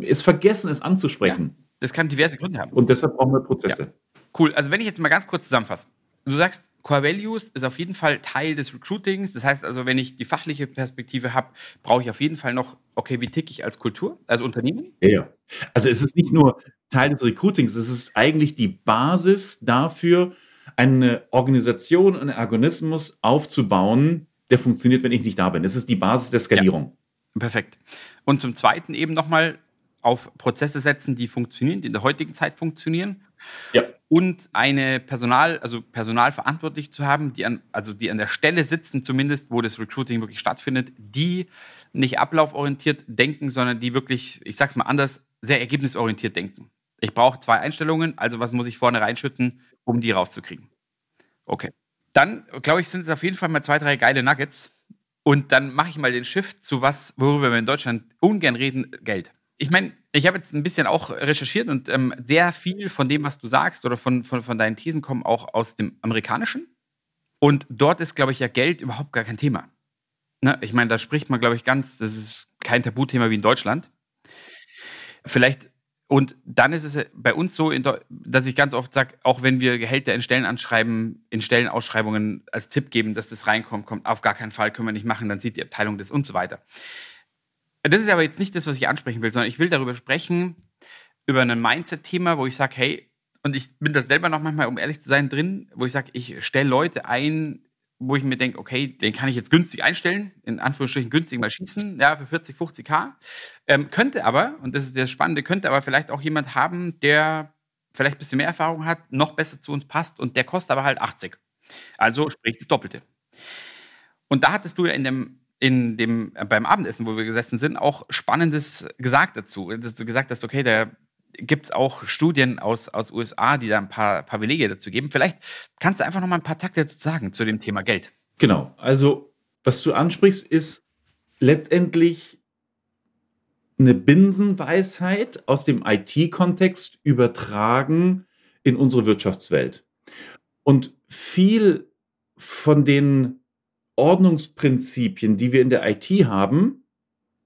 es vergessen, es anzusprechen. Ja, das kann diverse Gründe haben. Und deshalb brauchen wir Prozesse. Ja. Cool. Also wenn ich jetzt mal ganz kurz zusammenfasse. Du sagst, Core Values ist auf jeden Fall Teil des Recruitings. Das heißt also, wenn ich die fachliche Perspektive habe, brauche ich auf jeden Fall noch, okay, wie ticke ich als Kultur, als Unternehmen? Ja, also es ist nicht nur Teil des Recruitings, es ist eigentlich die Basis dafür, eine Organisation, einen Organismus aufzubauen, der funktioniert, wenn ich nicht da bin. Es ist die Basis der Skalierung. Ja, perfekt. Und zum Zweiten eben nochmal auf Prozesse setzen, die funktionieren, die in der heutigen Zeit funktionieren. Ja und eine Personal, also Personal verantwortlich zu haben, die an, also die an der Stelle sitzen, zumindest, wo das Recruiting wirklich stattfindet, die nicht ablauforientiert denken, sondern die wirklich, ich sag's mal anders, sehr ergebnisorientiert denken. Ich brauche zwei Einstellungen, also was muss ich vorne reinschütten, um die rauszukriegen. Okay. Dann, glaube ich, sind es auf jeden Fall mal zwei, drei geile Nuggets. Und dann mache ich mal den Shift zu was, worüber wir in Deutschland ungern reden, Geld ich meine, ich habe jetzt ein bisschen auch recherchiert und ähm, sehr viel von dem, was du sagst oder von, von, von deinen Thesen kommen auch aus dem Amerikanischen. Und dort ist, glaube ich, ja Geld überhaupt gar kein Thema. Ne? Ich meine, da spricht man, glaube ich, ganz, das ist kein Tabuthema wie in Deutschland. Vielleicht, und dann ist es bei uns so, dass ich ganz oft sage, auch wenn wir Gehälter in Stellen anschreiben, in Stellenausschreibungen als Tipp geben, dass das reinkommt, kommt auf gar keinen Fall, können wir nicht machen, dann sieht die Abteilung das und so weiter. Das ist aber jetzt nicht das, was ich ansprechen will, sondern ich will darüber sprechen, über ein Mindset-Thema, wo ich sage, hey, und ich bin da selber noch manchmal, um ehrlich zu sein, drin, wo ich sage, ich stelle Leute ein, wo ich mir denke, okay, den kann ich jetzt günstig einstellen, in Anführungsstrichen günstig mal schießen, ja, für 40, 50k. Ähm, könnte aber, und das ist das Spannende, könnte aber vielleicht auch jemand haben, der vielleicht ein bisschen mehr Erfahrung hat, noch besser zu uns passt und der kostet aber halt 80. Also sprich das Doppelte. Und da hattest du ja in dem in dem, äh, beim Abendessen, wo wir gesessen sind, auch Spannendes gesagt dazu. Dass du gesagt hast, okay, da gibt es auch Studien aus, aus USA, die da ein paar, paar Belege dazu geben. Vielleicht kannst du einfach noch mal ein paar Takte dazu sagen zu dem Thema Geld. Genau. Also, was du ansprichst, ist letztendlich eine Binsenweisheit aus dem IT-Kontext übertragen in unsere Wirtschaftswelt. Und viel von den Ordnungsprinzipien, die wir in der IT haben,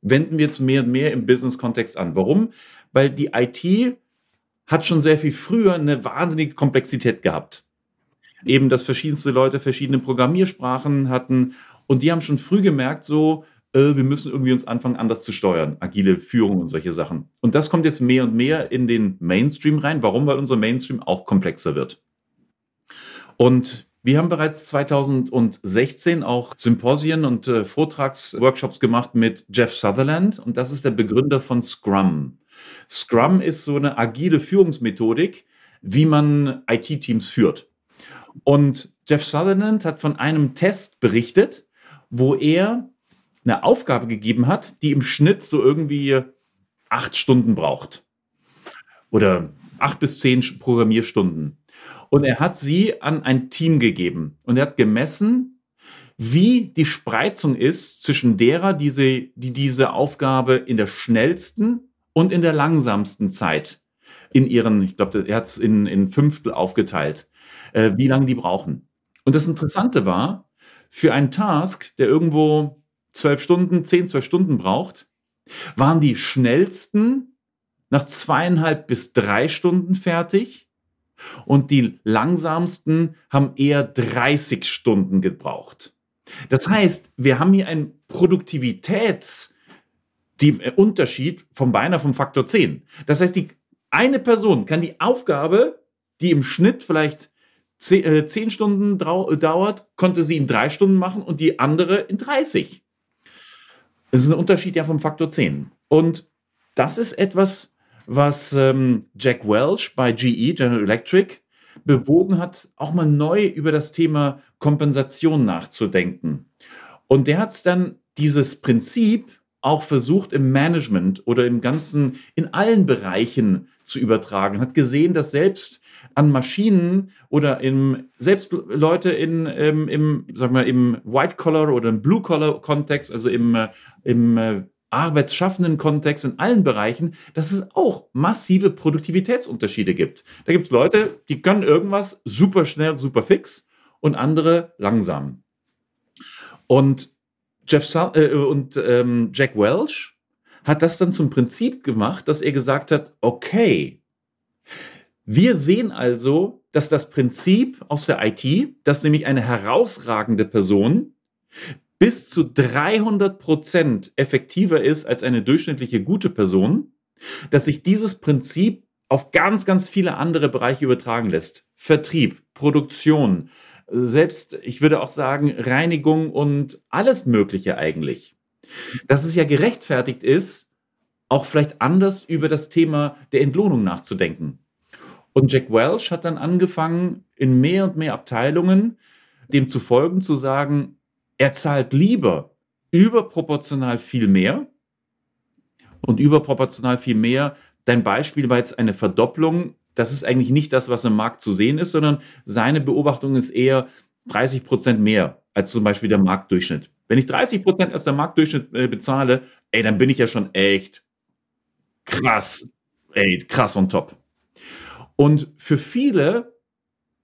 wenden wir jetzt mehr und mehr im Business-Kontext an. Warum? Weil die IT hat schon sehr viel früher eine wahnsinnige Komplexität gehabt. Eben, dass verschiedenste Leute verschiedene Programmiersprachen hatten und die haben schon früh gemerkt, so, äh, wir müssen irgendwie uns anfangen, anders zu steuern. Agile Führung und solche Sachen. Und das kommt jetzt mehr und mehr in den Mainstream rein. Warum? Weil unser Mainstream auch komplexer wird. Und wir haben bereits 2016 auch Symposien und äh, Vortragsworkshops gemacht mit Jeff Sutherland und das ist der Begründer von Scrum. Scrum ist so eine agile Führungsmethodik, wie man IT-Teams führt. Und Jeff Sutherland hat von einem Test berichtet, wo er eine Aufgabe gegeben hat, die im Schnitt so irgendwie acht Stunden braucht. Oder acht bis zehn Programmierstunden. Und er hat sie an ein Team gegeben. Und er hat gemessen, wie die Spreizung ist zwischen derer, die, sie, die diese Aufgabe in der schnellsten und in der langsamsten Zeit in ihren, ich glaube, er hat es in, in Fünftel aufgeteilt, äh, wie lange die brauchen. Und das Interessante war, für einen Task, der irgendwo zwölf Stunden, zehn, zwölf Stunden braucht, waren die schnellsten nach zweieinhalb bis drei Stunden fertig und die langsamsten haben eher 30 Stunden gebraucht. Das heißt, wir haben hier einen Produktivitätsunterschied äh, vom beinahe vom Faktor 10. Das heißt, die eine Person kann die Aufgabe, die im Schnitt vielleicht äh, zehn Stunden dauert, konnte sie in drei Stunden machen und die andere in 30. Das ist ein Unterschied ja vom Faktor 10. Und das ist etwas, was ähm, Jack Welch bei GE, General Electric, bewogen hat, auch mal neu über das Thema Kompensation nachzudenken. Und der hat dann dieses Prinzip auch versucht im Management oder im ganzen, in allen Bereichen zu übertragen, hat gesehen, dass selbst an Maschinen oder im, selbst Leute in, im, im, sag mal, im White-Collar oder im Blue-Collar-Kontext, also im, äh, im äh, arbeitsschaffenden Kontext, in allen Bereichen, dass es auch massive Produktivitätsunterschiede gibt. Da gibt es Leute, die können irgendwas super schnell, super fix und andere langsam. Und Jeff Sa äh, und ähm, Jack Welch hat das dann zum Prinzip gemacht, dass er gesagt hat, okay, wir sehen also, dass das Prinzip aus der IT, dass nämlich eine herausragende Person bis zu 300 Prozent effektiver ist als eine durchschnittliche gute Person, dass sich dieses Prinzip auf ganz, ganz viele andere Bereiche übertragen lässt. Vertrieb, Produktion, selbst, ich würde auch sagen, Reinigung und alles Mögliche eigentlich. Dass es ja gerechtfertigt ist, auch vielleicht anders über das Thema der Entlohnung nachzudenken. Und Jack Welch hat dann angefangen, in mehr und mehr Abteilungen dem zu folgen, zu sagen, er zahlt lieber überproportional viel mehr und überproportional viel mehr. Dein Beispiel war jetzt eine Verdopplung das ist eigentlich nicht das, was im Markt zu sehen ist, sondern seine Beobachtung ist eher 30 Prozent mehr als zum Beispiel der Marktdurchschnitt. Wenn ich 30 Prozent als der Marktdurchschnitt äh, bezahle, ey, dann bin ich ja schon echt krass, ey, krass on top. Und für viele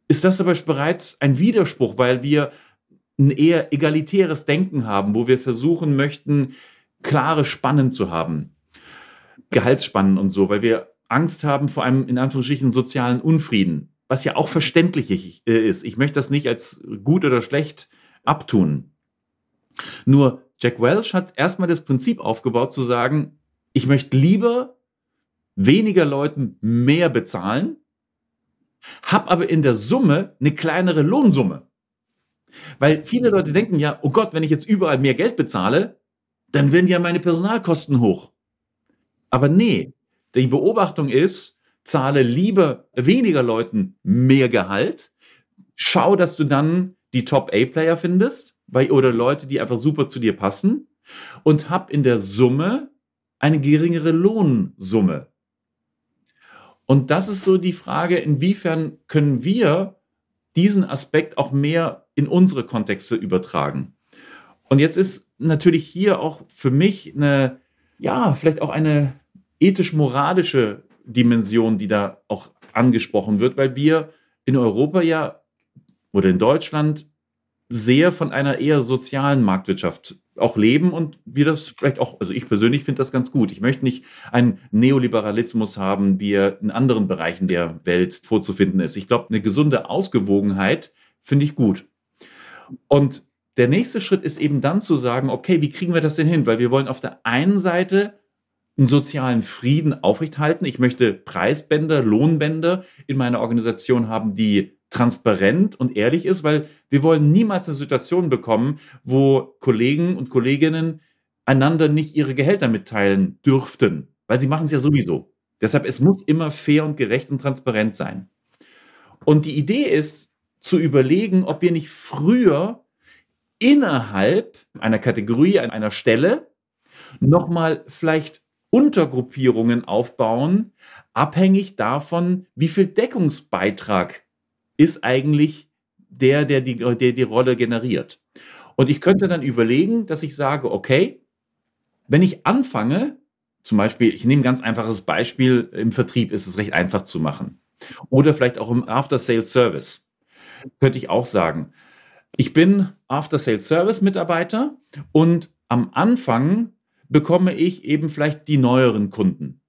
ist das aber bereits ein Widerspruch, weil wir ein eher egalitäres Denken haben, wo wir versuchen möchten, klare Spannen zu haben. Gehaltsspannen und so, weil wir Angst haben vor einem, in Anführungsstrichen, sozialen Unfrieden, was ja auch verständlich äh, ist. Ich möchte das nicht als gut oder schlecht abtun. Nur Jack Welch hat erstmal das Prinzip aufgebaut zu sagen, ich möchte lieber weniger Leuten mehr bezahlen, hab aber in der Summe eine kleinere Lohnsumme. Weil viele Leute denken ja, oh Gott, wenn ich jetzt überall mehr Geld bezahle, dann werden ja meine Personalkosten hoch. Aber nee, die Beobachtung ist, zahle lieber weniger Leuten mehr Gehalt. Schau, dass du dann die Top-A-Player findest, weil, oder Leute, die einfach super zu dir passen und hab in der Summe eine geringere Lohnsumme. Und das ist so die Frage, inwiefern können wir diesen Aspekt auch mehr in unsere Kontexte übertragen. Und jetzt ist natürlich hier auch für mich eine, ja, vielleicht auch eine ethisch-moralische Dimension, die da auch angesprochen wird, weil wir in Europa ja oder in Deutschland sehr von einer eher sozialen Marktwirtschaft auch leben und wir das vielleicht auch, also ich persönlich finde das ganz gut. Ich möchte nicht einen Neoliberalismus haben, wie er in anderen Bereichen der Welt vorzufinden ist. Ich glaube, eine gesunde Ausgewogenheit finde ich gut. Und der nächste Schritt ist eben dann zu sagen, okay, wie kriegen wir das denn hin? Weil wir wollen auf der einen Seite einen sozialen Frieden aufrechthalten. Ich möchte Preisbänder, Lohnbänder in meiner Organisation haben, die transparent und ehrlich ist, weil wir wollen niemals eine Situation bekommen, wo Kollegen und Kolleginnen einander nicht ihre Gehälter mitteilen dürften, weil sie machen es ja sowieso. Deshalb, es muss immer fair und gerecht und transparent sein. Und die Idee ist, zu überlegen, ob wir nicht früher innerhalb einer Kategorie, an einer Stelle nochmal vielleicht Untergruppierungen aufbauen, abhängig davon, wie viel Deckungsbeitrag ist eigentlich der, der die, der die Rolle generiert. Und ich könnte dann überlegen, dass ich sage, okay, wenn ich anfange, zum Beispiel, ich nehme ein ganz einfaches Beispiel, im Vertrieb ist es recht einfach zu machen. Oder vielleicht auch im After-Sales-Service. Könnte ich auch sagen, ich bin After-Sales-Service-Mitarbeiter und am Anfang bekomme ich eben vielleicht die neueren Kunden.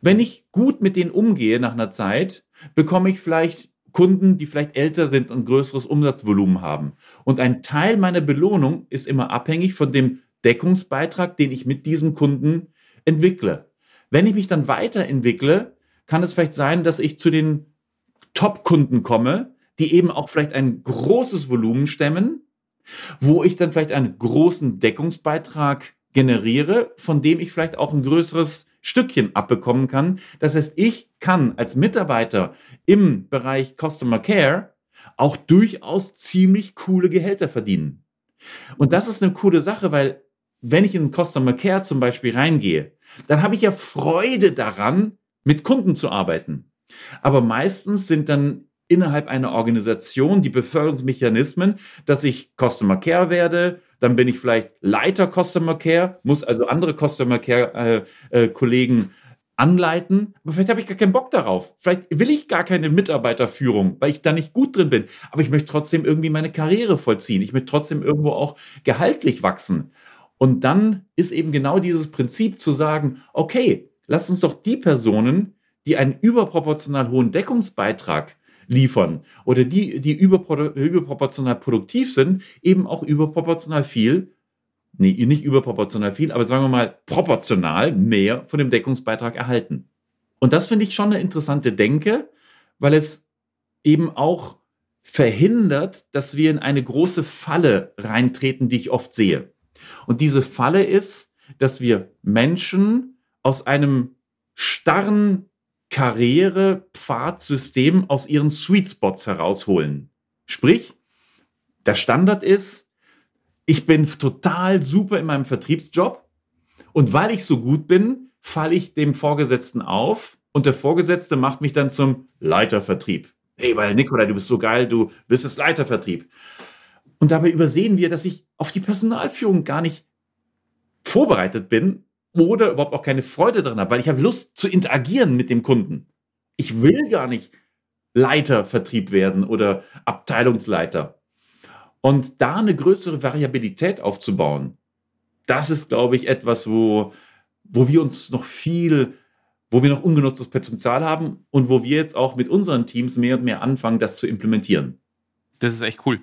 Wenn ich gut mit denen umgehe nach einer Zeit, bekomme ich vielleicht Kunden, die vielleicht älter sind und größeres Umsatzvolumen haben. Und ein Teil meiner Belohnung ist immer abhängig von dem Deckungsbeitrag, den ich mit diesem Kunden entwickle. Wenn ich mich dann weiterentwickle, kann es vielleicht sein, dass ich zu den Top-Kunden komme, die eben auch vielleicht ein großes Volumen stemmen, wo ich dann vielleicht einen großen Deckungsbeitrag generiere, von dem ich vielleicht auch ein größeres Stückchen abbekommen kann. Das heißt, ich kann als Mitarbeiter im Bereich Customer Care auch durchaus ziemlich coole Gehälter verdienen. Und das ist eine coole Sache, weil wenn ich in Customer Care zum Beispiel reingehe, dann habe ich ja Freude daran, mit Kunden zu arbeiten. Aber meistens sind dann innerhalb einer Organisation die Beförderungsmechanismen, dass ich Customer Care werde, dann bin ich vielleicht Leiter Customer Care, muss also andere Customer Care äh, äh, Kollegen anleiten, aber vielleicht habe ich gar keinen Bock darauf. Vielleicht will ich gar keine Mitarbeiterführung, weil ich da nicht gut drin bin. Aber ich möchte trotzdem irgendwie meine Karriere vollziehen. Ich möchte trotzdem irgendwo auch gehaltlich wachsen. Und dann ist eben genau dieses Prinzip zu sagen, okay, lass uns doch die Personen, die einen überproportional hohen Deckungsbeitrag liefern oder die, die überproportional produktiv sind, eben auch überproportional viel, nee, nicht überproportional viel, aber sagen wir mal proportional mehr von dem Deckungsbeitrag erhalten. Und das finde ich schon eine interessante Denke, weil es eben auch verhindert, dass wir in eine große Falle reintreten, die ich oft sehe. Und diese Falle ist, dass wir Menschen aus einem starren Karriere-Pfadsystem aus ihren Sweet Spots herausholen. Sprich, der Standard ist, ich bin total super in meinem Vertriebsjob und weil ich so gut bin, falle ich dem Vorgesetzten auf und der Vorgesetzte macht mich dann zum Leitervertrieb. Hey, weil Nikola, du bist so geil, du bist das Leitervertrieb. Und dabei übersehen wir, dass ich auf die Personalführung gar nicht vorbereitet bin oder überhaupt auch keine Freude dran habe, weil ich habe Lust zu interagieren mit dem Kunden. Ich will gar nicht Leitervertrieb werden oder Abteilungsleiter. Und da eine größere Variabilität aufzubauen, das ist, glaube ich, etwas, wo, wo wir uns noch viel, wo wir noch ungenutztes Potenzial haben und wo wir jetzt auch mit unseren Teams mehr und mehr anfangen, das zu implementieren. Das ist echt cool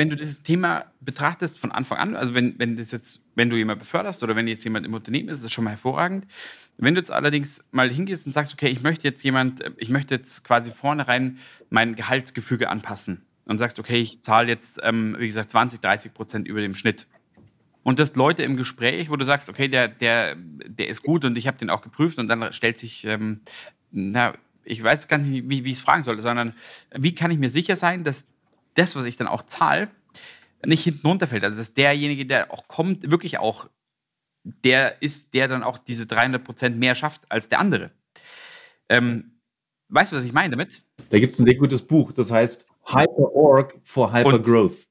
wenn du dieses Thema betrachtest von Anfang an, also wenn, wenn das jetzt, wenn du jemanden beförderst oder wenn jetzt jemand im Unternehmen ist, ist das schon mal hervorragend. Wenn du jetzt allerdings mal hingehst und sagst, okay, ich möchte jetzt jemand, ich möchte jetzt quasi vornherein mein Gehaltsgefüge anpassen und sagst, okay, ich zahle jetzt, ähm, wie gesagt, 20, 30 Prozent über dem Schnitt. Und das Leute im Gespräch, wo du sagst, okay, der, der, der ist gut und ich habe den auch geprüft und dann stellt sich, ähm, na, ich weiß gar nicht, wie, wie ich es fragen sollte, sondern wie kann ich mir sicher sein, dass das, was ich dann auch zahle, nicht hinten runterfällt. Also dass derjenige, der auch kommt, wirklich auch der ist, der dann auch diese 300 Prozent mehr schafft als der andere. Ähm, weißt du, was ich meine damit? Da gibt es ein sehr gutes Buch, das heißt Hyper-Org for Hyper-Growth.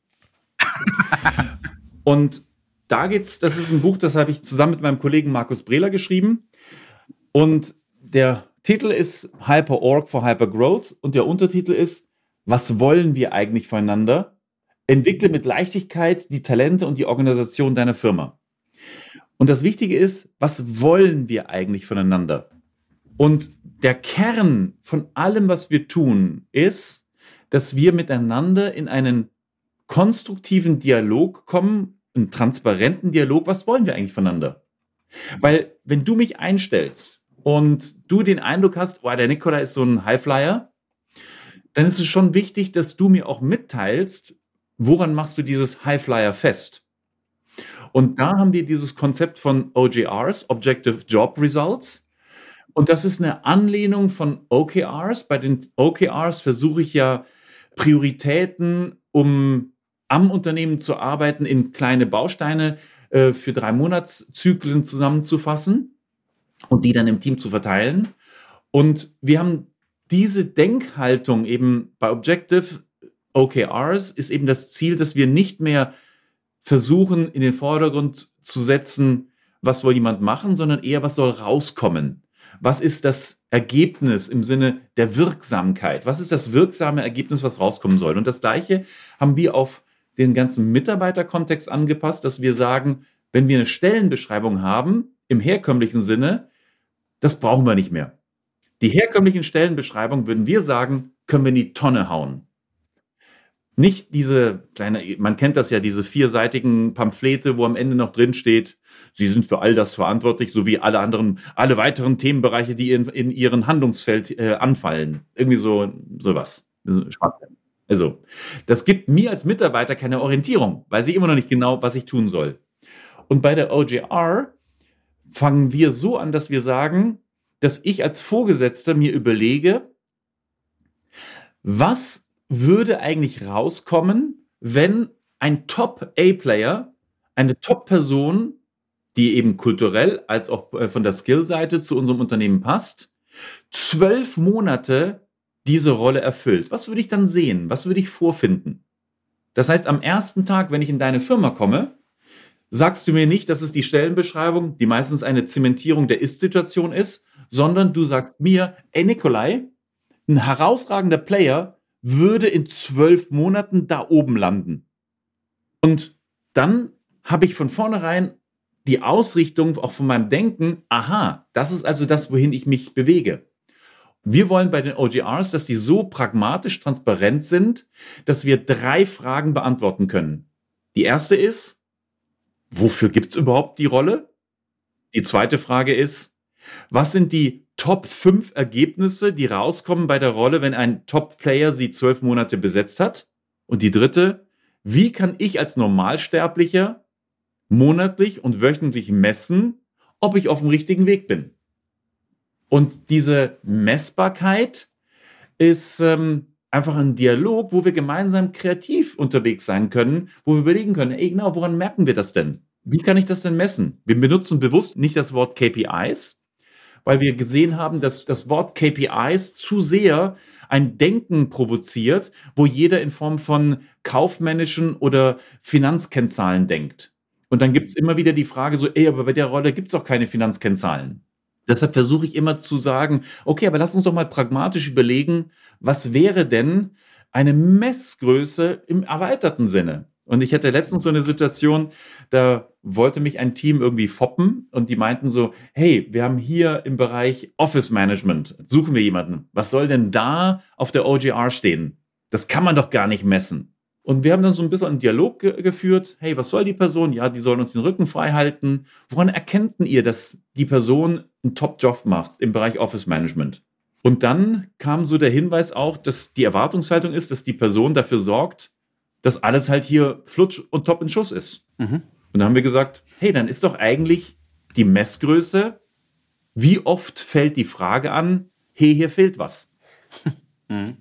Und da geht's, das ist ein Buch, das habe ich zusammen mit meinem Kollegen Markus Brehler geschrieben. Und der Titel ist Hyper-Org for Hyper-Growth und der Untertitel ist was wollen wir eigentlich voneinander? Entwickle mit Leichtigkeit die Talente und die Organisation deiner Firma. Und das Wichtige ist, was wollen wir eigentlich voneinander? Und der Kern von allem, was wir tun, ist, dass wir miteinander in einen konstruktiven Dialog kommen, einen transparenten Dialog, was wollen wir eigentlich voneinander? Weil wenn du mich einstellst und du den Eindruck hast, oh, der Nikola ist so ein Highflyer, dann ist es schon wichtig, dass du mir auch mitteilst, woran machst du dieses Highflyer fest? Und da haben wir dieses Konzept von OJRs, Objective Job Results. Und das ist eine Anlehnung von OKRs. Bei den OKRs versuche ich ja Prioritäten, um am Unternehmen zu arbeiten, in kleine Bausteine äh, für drei Monatszyklen zusammenzufassen und die dann im Team zu verteilen. Und wir haben diese Denkhaltung eben bei Objective OKRs ist eben das Ziel, dass wir nicht mehr versuchen, in den Vordergrund zu setzen, was soll jemand machen, sondern eher, was soll rauskommen. Was ist das Ergebnis im Sinne der Wirksamkeit? Was ist das wirksame Ergebnis, was rauskommen soll? Und das Gleiche haben wir auf den ganzen Mitarbeiterkontext angepasst, dass wir sagen, wenn wir eine Stellenbeschreibung haben, im herkömmlichen Sinne, das brauchen wir nicht mehr. Die herkömmlichen Stellenbeschreibungen würden wir sagen, können wir in die Tonne hauen. Nicht diese kleine, man kennt das ja, diese vierseitigen Pamphlete, wo am Ende noch drin steht, Sie sind für all das verantwortlich, sowie alle anderen, alle weiteren Themenbereiche, die in, in Ihren Handlungsfeld äh, anfallen. Irgendwie so, sowas. Also, das gibt mir als Mitarbeiter keine Orientierung, weiß ich immer noch nicht genau, was ich tun soll. Und bei der OJR fangen wir so an, dass wir sagen, dass ich als Vorgesetzter mir überlege, was würde eigentlich rauskommen, wenn ein Top-A-Player, eine Top-Person, die eben kulturell als auch äh, von der Skill-Seite zu unserem Unternehmen passt, zwölf Monate diese Rolle erfüllt. Was würde ich dann sehen? Was würde ich vorfinden? Das heißt, am ersten Tag, wenn ich in deine Firma komme, sagst du mir nicht, dass es die Stellenbeschreibung, die meistens eine Zementierung der Ist-Situation ist, sondern du sagst mir, ey Nikolai, ein herausragender Player würde in zwölf Monaten da oben landen. Und dann habe ich von vornherein die Ausrichtung auch von meinem Denken, aha, das ist also das, wohin ich mich bewege. Wir wollen bei den OGRs, dass die so pragmatisch transparent sind, dass wir drei Fragen beantworten können. Die erste ist, wofür gibt es überhaupt die Rolle? Die zweite Frage ist, was sind die Top 5 Ergebnisse, die rauskommen bei der Rolle, wenn ein Top-Player sie zwölf Monate besetzt hat? Und die dritte, wie kann ich als Normalsterblicher monatlich und wöchentlich messen, ob ich auf dem richtigen Weg bin? Und diese Messbarkeit ist ähm, einfach ein Dialog, wo wir gemeinsam kreativ unterwegs sein können, wo wir überlegen können, ey, genau, woran merken wir das denn? Wie kann ich das denn messen? Wir benutzen bewusst nicht das Wort KPIs, weil wir gesehen haben, dass das Wort KPIs zu sehr ein Denken provoziert, wo jeder in Form von kaufmännischen oder Finanzkennzahlen denkt. Und dann gibt es immer wieder die Frage so, ey, aber bei der Rolle gibt es doch keine Finanzkennzahlen. Deshalb versuche ich immer zu sagen, okay, aber lass uns doch mal pragmatisch überlegen, was wäre denn eine Messgröße im erweiterten Sinne? Und ich hatte letztens so eine Situation, da wollte mich ein Team irgendwie foppen und die meinten so, hey, wir haben hier im Bereich Office Management, suchen wir jemanden. Was soll denn da auf der OGR stehen? Das kann man doch gar nicht messen. Und wir haben dann so ein bisschen einen Dialog ge geführt. Hey, was soll die Person? Ja, die sollen uns den Rücken frei halten. Woran erkennt ihr, dass die Person einen Top-Job macht im Bereich Office Management? Und dann kam so der Hinweis auch, dass die Erwartungshaltung ist, dass die Person dafür sorgt, dass alles halt hier flutsch und top in Schuss ist. Mhm. Und dann haben wir gesagt, hey, dann ist doch eigentlich die Messgröße, wie oft fällt die Frage an, hey, hier fehlt was. Mhm.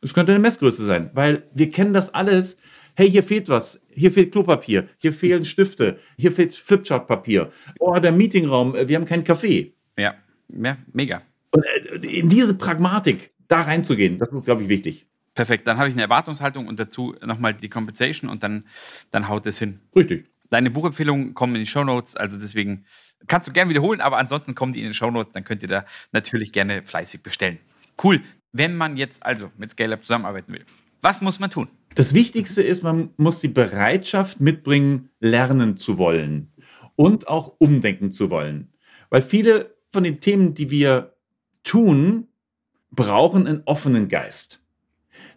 Es könnte eine Messgröße sein, weil wir kennen das alles. Hey, hier fehlt was. Hier fehlt Klopapier. Hier fehlen Stifte. Hier fehlt Flipchartpapier. Oh, der Meetingraum. Wir haben keinen Kaffee. Ja, ja, mega. Und äh, in diese Pragmatik da reinzugehen, das ist, glaube ich, wichtig. Perfekt. Dann habe ich eine Erwartungshaltung und dazu nochmal die Compensation und dann, dann haut es hin. Richtig. Deine Buchempfehlungen kommen in die Show Notes, also deswegen kannst du gerne wiederholen, aber ansonsten kommen die in die Show Notes, dann könnt ihr da natürlich gerne fleißig bestellen. Cool. Wenn man jetzt also mit ScaleUp zusammenarbeiten will, was muss man tun? Das Wichtigste ist, man muss die Bereitschaft mitbringen, lernen zu wollen und auch umdenken zu wollen. Weil viele von den Themen, die wir tun, brauchen einen offenen Geist.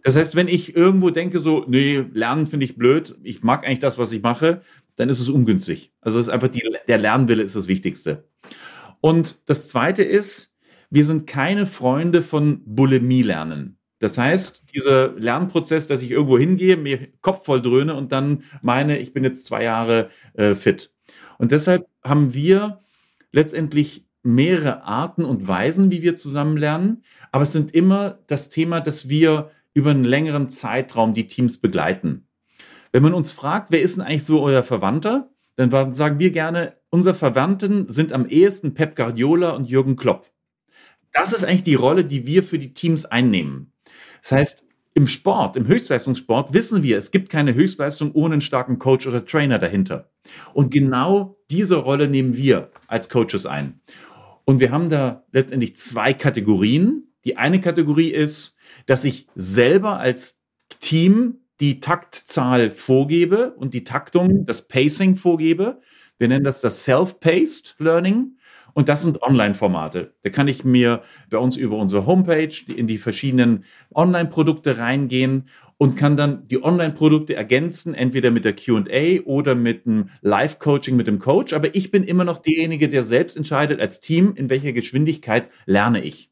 Das heißt, wenn ich irgendwo denke, so, nee, lernen finde ich blöd, ich mag eigentlich das, was ich mache, dann ist es ungünstig. Also ist einfach die, der Lernwille ist das Wichtigste. Und das zweite ist, wir sind keine Freunde von Bulimie-Lernen. Das heißt, dieser Lernprozess, dass ich irgendwo hingehe, mir Kopf voll dröhne und dann meine, ich bin jetzt zwei Jahre äh, fit. Und deshalb haben wir letztendlich mehrere Arten und Weisen, wie wir zusammen lernen. Aber es sind immer das Thema, dass wir über einen längeren Zeitraum die Teams begleiten. Wenn man uns fragt, wer ist denn eigentlich so euer Verwandter, dann sagen wir gerne, unsere Verwandten sind am ehesten Pep Guardiola und Jürgen Klopp. Das ist eigentlich die Rolle, die wir für die Teams einnehmen. Das heißt, im Sport, im Höchstleistungssport wissen wir, es gibt keine Höchstleistung ohne einen starken Coach oder Trainer dahinter. Und genau diese Rolle nehmen wir als Coaches ein. Und wir haben da letztendlich zwei Kategorien. Die eine Kategorie ist, dass ich selber als Team die Taktzahl vorgebe und die Taktung, das Pacing vorgebe. Wir nennen das das Self-Paced Learning. Und das sind Online-Formate. Da kann ich mir bei uns über unsere Homepage in die verschiedenen Online-Produkte reingehen und kann dann die Online-Produkte ergänzen, entweder mit der QA oder mit einem Live-Coaching mit dem Coach. Aber ich bin immer noch derjenige, der selbst entscheidet als Team, in welcher Geschwindigkeit lerne ich.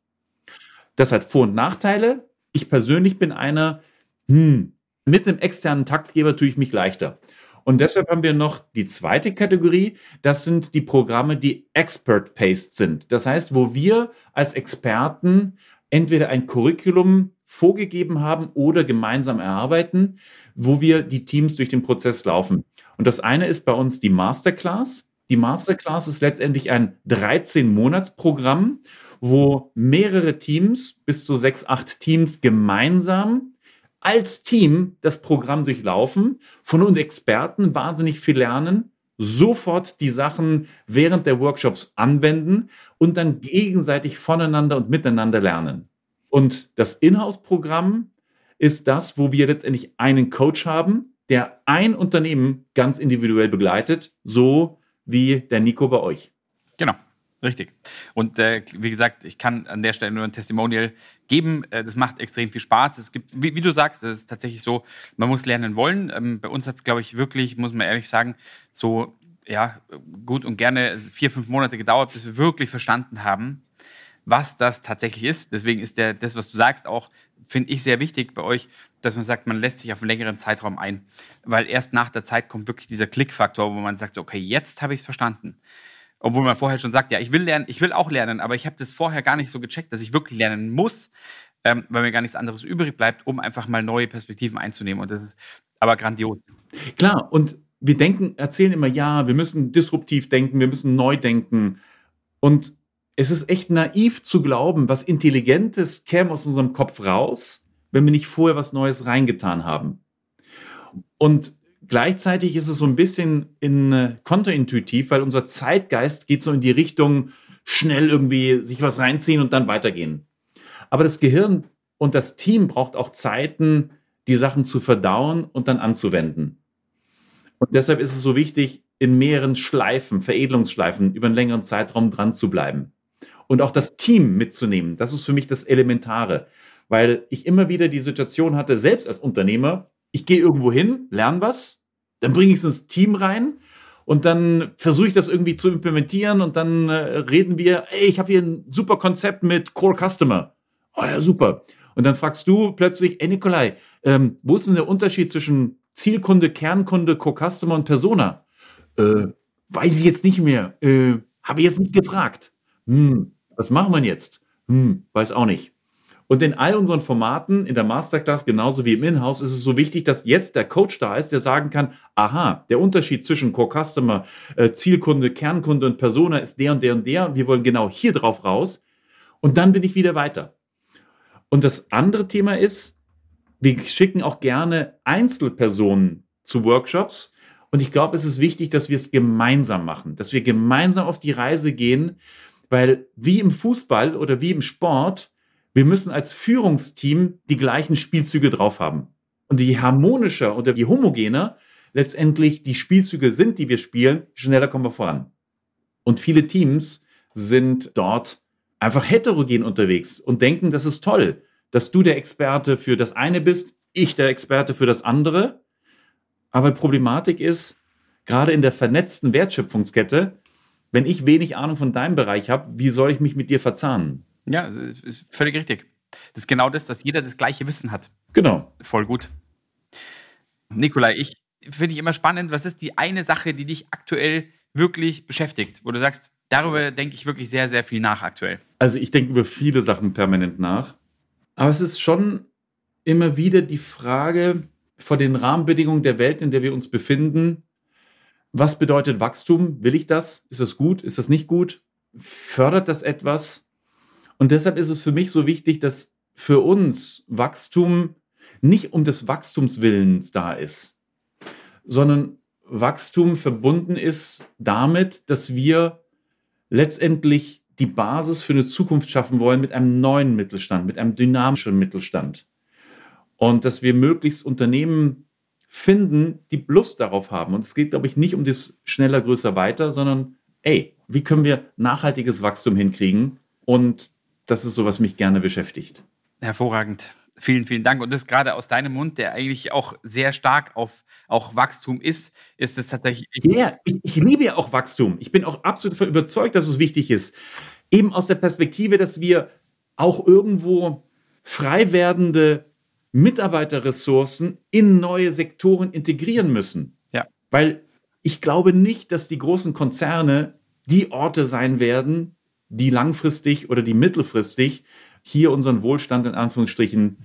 Das hat Vor- und Nachteile. Ich persönlich bin einer, hm, mit einem externen Taktgeber tue ich mich leichter. Und deshalb haben wir noch die zweite Kategorie. Das sind die Programme, die Expert-Paced sind. Das heißt, wo wir als Experten entweder ein Curriculum vorgegeben haben oder gemeinsam erarbeiten, wo wir die Teams durch den Prozess laufen. Und das eine ist bei uns die Masterclass. Die Masterclass ist letztendlich ein 13-Monats-Programm, wo mehrere Teams, bis zu sechs, acht Teams gemeinsam als Team das Programm durchlaufen, von uns Experten wahnsinnig viel lernen, sofort die Sachen während der Workshops anwenden und dann gegenseitig voneinander und miteinander lernen. Und das Inhouse-Programm ist das, wo wir letztendlich einen Coach haben, der ein Unternehmen ganz individuell begleitet, so wie der Nico bei euch. Richtig. Und äh, wie gesagt, ich kann an der Stelle nur ein Testimonial geben. Äh, das macht extrem viel Spaß. Es gibt, wie, wie, du sagst, es ist tatsächlich so, man muss lernen wollen. Ähm, bei uns hat es, glaube ich, wirklich, muss man ehrlich sagen, so ja, gut und gerne vier, fünf Monate gedauert, bis wir wirklich verstanden haben, was das tatsächlich ist. Deswegen ist der, das, was du sagst, auch, finde ich, sehr wichtig bei euch, dass man sagt, man lässt sich auf einen längeren Zeitraum ein. Weil erst nach der Zeit kommt wirklich dieser Klickfaktor, wo man sagt, okay, jetzt habe ich es verstanden. Obwohl man vorher schon sagt, ja, ich will lernen, ich will auch lernen, aber ich habe das vorher gar nicht so gecheckt, dass ich wirklich lernen muss, ähm, weil mir gar nichts anderes übrig bleibt, um einfach mal neue Perspektiven einzunehmen. Und das ist aber grandios. Klar, und wir denken, erzählen immer, ja, wir müssen disruptiv denken, wir müssen neu denken. Und es ist echt naiv zu glauben, was Intelligentes käme aus unserem Kopf raus, wenn wir nicht vorher was Neues reingetan haben. Und Gleichzeitig ist es so ein bisschen in, äh, kontraintuitiv, weil unser Zeitgeist geht so in die Richtung, schnell irgendwie sich was reinziehen und dann weitergehen. Aber das Gehirn und das Team braucht auch Zeiten, die Sachen zu verdauen und dann anzuwenden. Und deshalb ist es so wichtig, in mehreren Schleifen, Veredelungsschleifen über einen längeren Zeitraum dran zu bleiben. Und auch das Team mitzunehmen. Das ist für mich das Elementare. Weil ich immer wieder die Situation hatte, selbst als Unternehmer, ich gehe irgendwo hin, lerne was, dann bringe ich es ins Team rein und dann versuche ich das irgendwie zu implementieren und dann äh, reden wir, ey, ich habe hier ein super Konzept mit Core Customer. Oh ja, super. Und dann fragst du plötzlich, ey Nikolai, ähm, wo ist denn der Unterschied zwischen Zielkunde, Kernkunde, Core Customer und Persona? Äh, weiß ich jetzt nicht mehr. Äh, habe ich jetzt nicht gefragt. Hm, was machen wir jetzt? Hm, weiß auch nicht. Und in all unseren Formaten, in der Masterclass genauso wie im Inhouse, ist es so wichtig, dass jetzt der Coach da ist, der sagen kann, aha, der Unterschied zwischen Core Customer, äh, Zielkunde, Kernkunde und Persona ist der und der und der. Wir wollen genau hier drauf raus. Und dann bin ich wieder weiter. Und das andere Thema ist, wir schicken auch gerne Einzelpersonen zu Workshops. Und ich glaube, es ist wichtig, dass wir es gemeinsam machen, dass wir gemeinsam auf die Reise gehen, weil wie im Fußball oder wie im Sport wir müssen als Führungsteam die gleichen Spielzüge drauf haben. Und je harmonischer oder je homogener letztendlich die Spielzüge sind, die wir spielen, schneller kommen wir voran. Und viele Teams sind dort einfach heterogen unterwegs und denken, das ist toll, dass du der Experte für das eine bist, ich der Experte für das andere. Aber Problematik ist, gerade in der vernetzten Wertschöpfungskette, wenn ich wenig Ahnung von deinem Bereich habe, wie soll ich mich mit dir verzahnen? Ja, ist völlig richtig. Das ist genau das, dass jeder das gleiche Wissen hat. Genau. Voll gut. Nikolai, ich finde ich immer spannend, was ist die eine Sache, die dich aktuell wirklich beschäftigt, wo du sagst, darüber denke ich wirklich sehr, sehr viel nach aktuell. Also ich denke über viele Sachen permanent nach. Aber es ist schon immer wieder die Frage vor den Rahmenbedingungen der Welt, in der wir uns befinden, was bedeutet Wachstum? Will ich das? Ist das gut? Ist das nicht gut? Fördert das etwas? Und deshalb ist es für mich so wichtig, dass für uns Wachstum nicht um des Wachstumswillens da ist, sondern Wachstum verbunden ist damit, dass wir letztendlich die Basis für eine Zukunft schaffen wollen mit einem neuen Mittelstand, mit einem dynamischen Mittelstand. Und dass wir möglichst Unternehmen finden, die Lust darauf haben. Und es geht, glaube ich, nicht um das schneller, größer, weiter, sondern, ey, wie können wir nachhaltiges Wachstum hinkriegen? Und das ist so, was mich gerne beschäftigt. Hervorragend. Vielen, vielen Dank. Und das gerade aus deinem Mund, der eigentlich auch sehr stark auf auch Wachstum ist, ist es tatsächlich. Ja, ich, ich liebe ja auch Wachstum. Ich bin auch absolut davon überzeugt, dass es wichtig ist. Eben aus der Perspektive, dass wir auch irgendwo frei werdende Mitarbeiterressourcen in neue Sektoren integrieren müssen. Ja. Weil ich glaube nicht, dass die großen Konzerne die Orte sein werden, die langfristig oder die mittelfristig hier unseren Wohlstand in Anführungsstrichen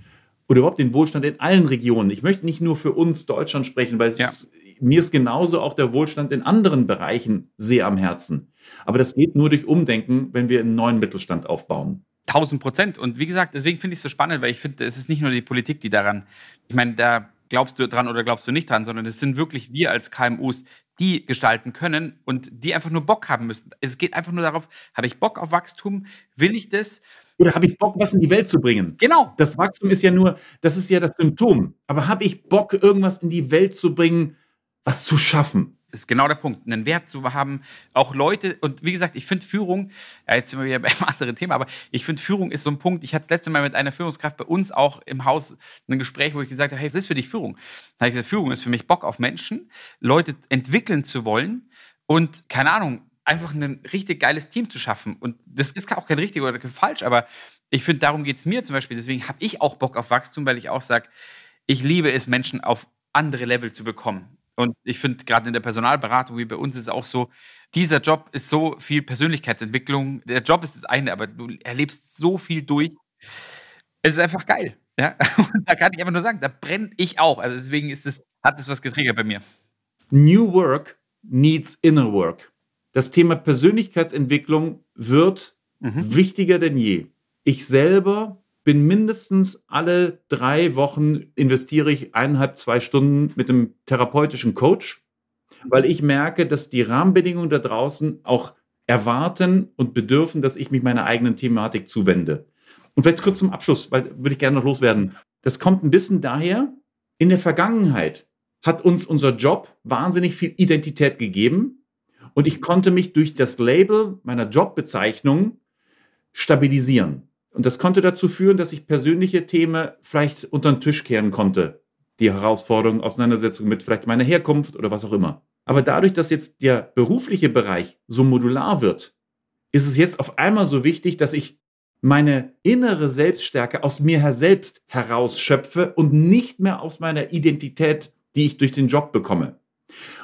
oder überhaupt den Wohlstand in allen Regionen. Ich möchte nicht nur für uns Deutschland sprechen, weil ja. ist, mir ist genauso auch der Wohlstand in anderen Bereichen sehr am Herzen. Aber das geht nur durch Umdenken, wenn wir einen neuen Mittelstand aufbauen. 1000 Prozent. Und wie gesagt, deswegen finde ich es so spannend, weil ich finde, es ist nicht nur die Politik, die daran, ich meine, da glaubst du dran oder glaubst du nicht dran, sondern es sind wirklich wir als KMUs, die gestalten können und die einfach nur Bock haben müssen. Es geht einfach nur darauf, habe ich Bock auf Wachstum? Will ich das? Oder habe ich Bock, was in die Welt zu bringen? Genau. Das Wachstum ist ja nur, das ist ja das Symptom. Aber habe ich Bock, irgendwas in die Welt zu bringen, was zu schaffen? Ist genau der Punkt, einen Wert zu haben. Auch Leute, und wie gesagt, ich finde Führung, ja, jetzt sind wir wieder beim anderen Thema, aber ich finde Führung ist so ein Punkt. Ich hatte das letzte Mal mit einer Führungskraft bei uns auch im Haus ein Gespräch, wo ich gesagt habe, hey, was ist für dich Führung? Da habe ich gesagt, Führung ist für mich Bock auf Menschen, Leute entwickeln zu wollen und, keine Ahnung, einfach ein richtig geiles Team zu schaffen. Und das ist auch kein richtig oder kein falsch, aber ich finde, darum geht es mir zum Beispiel. Deswegen habe ich auch Bock auf Wachstum, weil ich auch sage, ich liebe es, Menschen auf andere Level zu bekommen. Und ich finde, gerade in der Personalberatung, wie bei uns, ist es auch so, dieser Job ist so viel Persönlichkeitsentwicklung. Der Job ist das eine, aber du erlebst so viel durch. Es ist einfach geil. Ja? Und da kann ich einfach nur sagen, da brenne ich auch. Also deswegen ist es, hat es was getriggert bei mir. New Work needs inner work. Das Thema Persönlichkeitsentwicklung wird mhm. wichtiger denn je. Ich selber bin mindestens alle drei Wochen investiere ich eineinhalb, zwei Stunden mit einem therapeutischen Coach, weil ich merke, dass die Rahmenbedingungen da draußen auch erwarten und bedürfen, dass ich mich meiner eigenen Thematik zuwende. Und vielleicht kurz zum Abschluss, weil würde ich gerne noch loswerden. Das kommt ein bisschen daher, in der Vergangenheit hat uns unser Job wahnsinnig viel Identität gegeben und ich konnte mich durch das Label meiner Jobbezeichnung stabilisieren. Und das konnte dazu führen, dass ich persönliche Themen vielleicht unter den Tisch kehren konnte. Die Herausforderungen, Auseinandersetzung mit vielleicht meiner Herkunft oder was auch immer. Aber dadurch, dass jetzt der berufliche Bereich so modular wird, ist es jetzt auf einmal so wichtig, dass ich meine innere Selbststärke aus mir selbst herausschöpfe und nicht mehr aus meiner Identität, die ich durch den Job bekomme.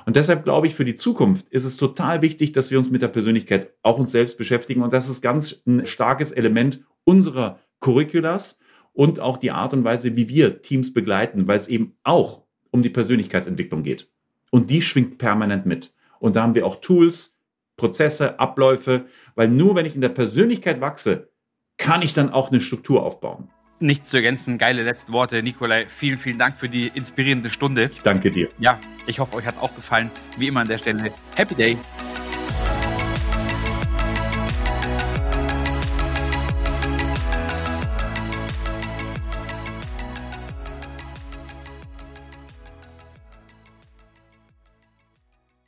Und deshalb glaube ich, für die Zukunft ist es total wichtig, dass wir uns mit der Persönlichkeit auch uns selbst beschäftigen. Und das ist ganz ein starkes Element unserer Curriculas und auch die Art und Weise, wie wir Teams begleiten, weil es eben auch um die Persönlichkeitsentwicklung geht. Und die schwingt permanent mit. Und da haben wir auch Tools, Prozesse, Abläufe, weil nur wenn ich in der Persönlichkeit wachse, kann ich dann auch eine Struktur aufbauen. Nichts zu ergänzen, geile letzte Worte. Nikolai, vielen, vielen Dank für die inspirierende Stunde. Ich danke dir. Ja, ich hoffe, euch hat es auch gefallen. Wie immer an der Stelle, Happy Day.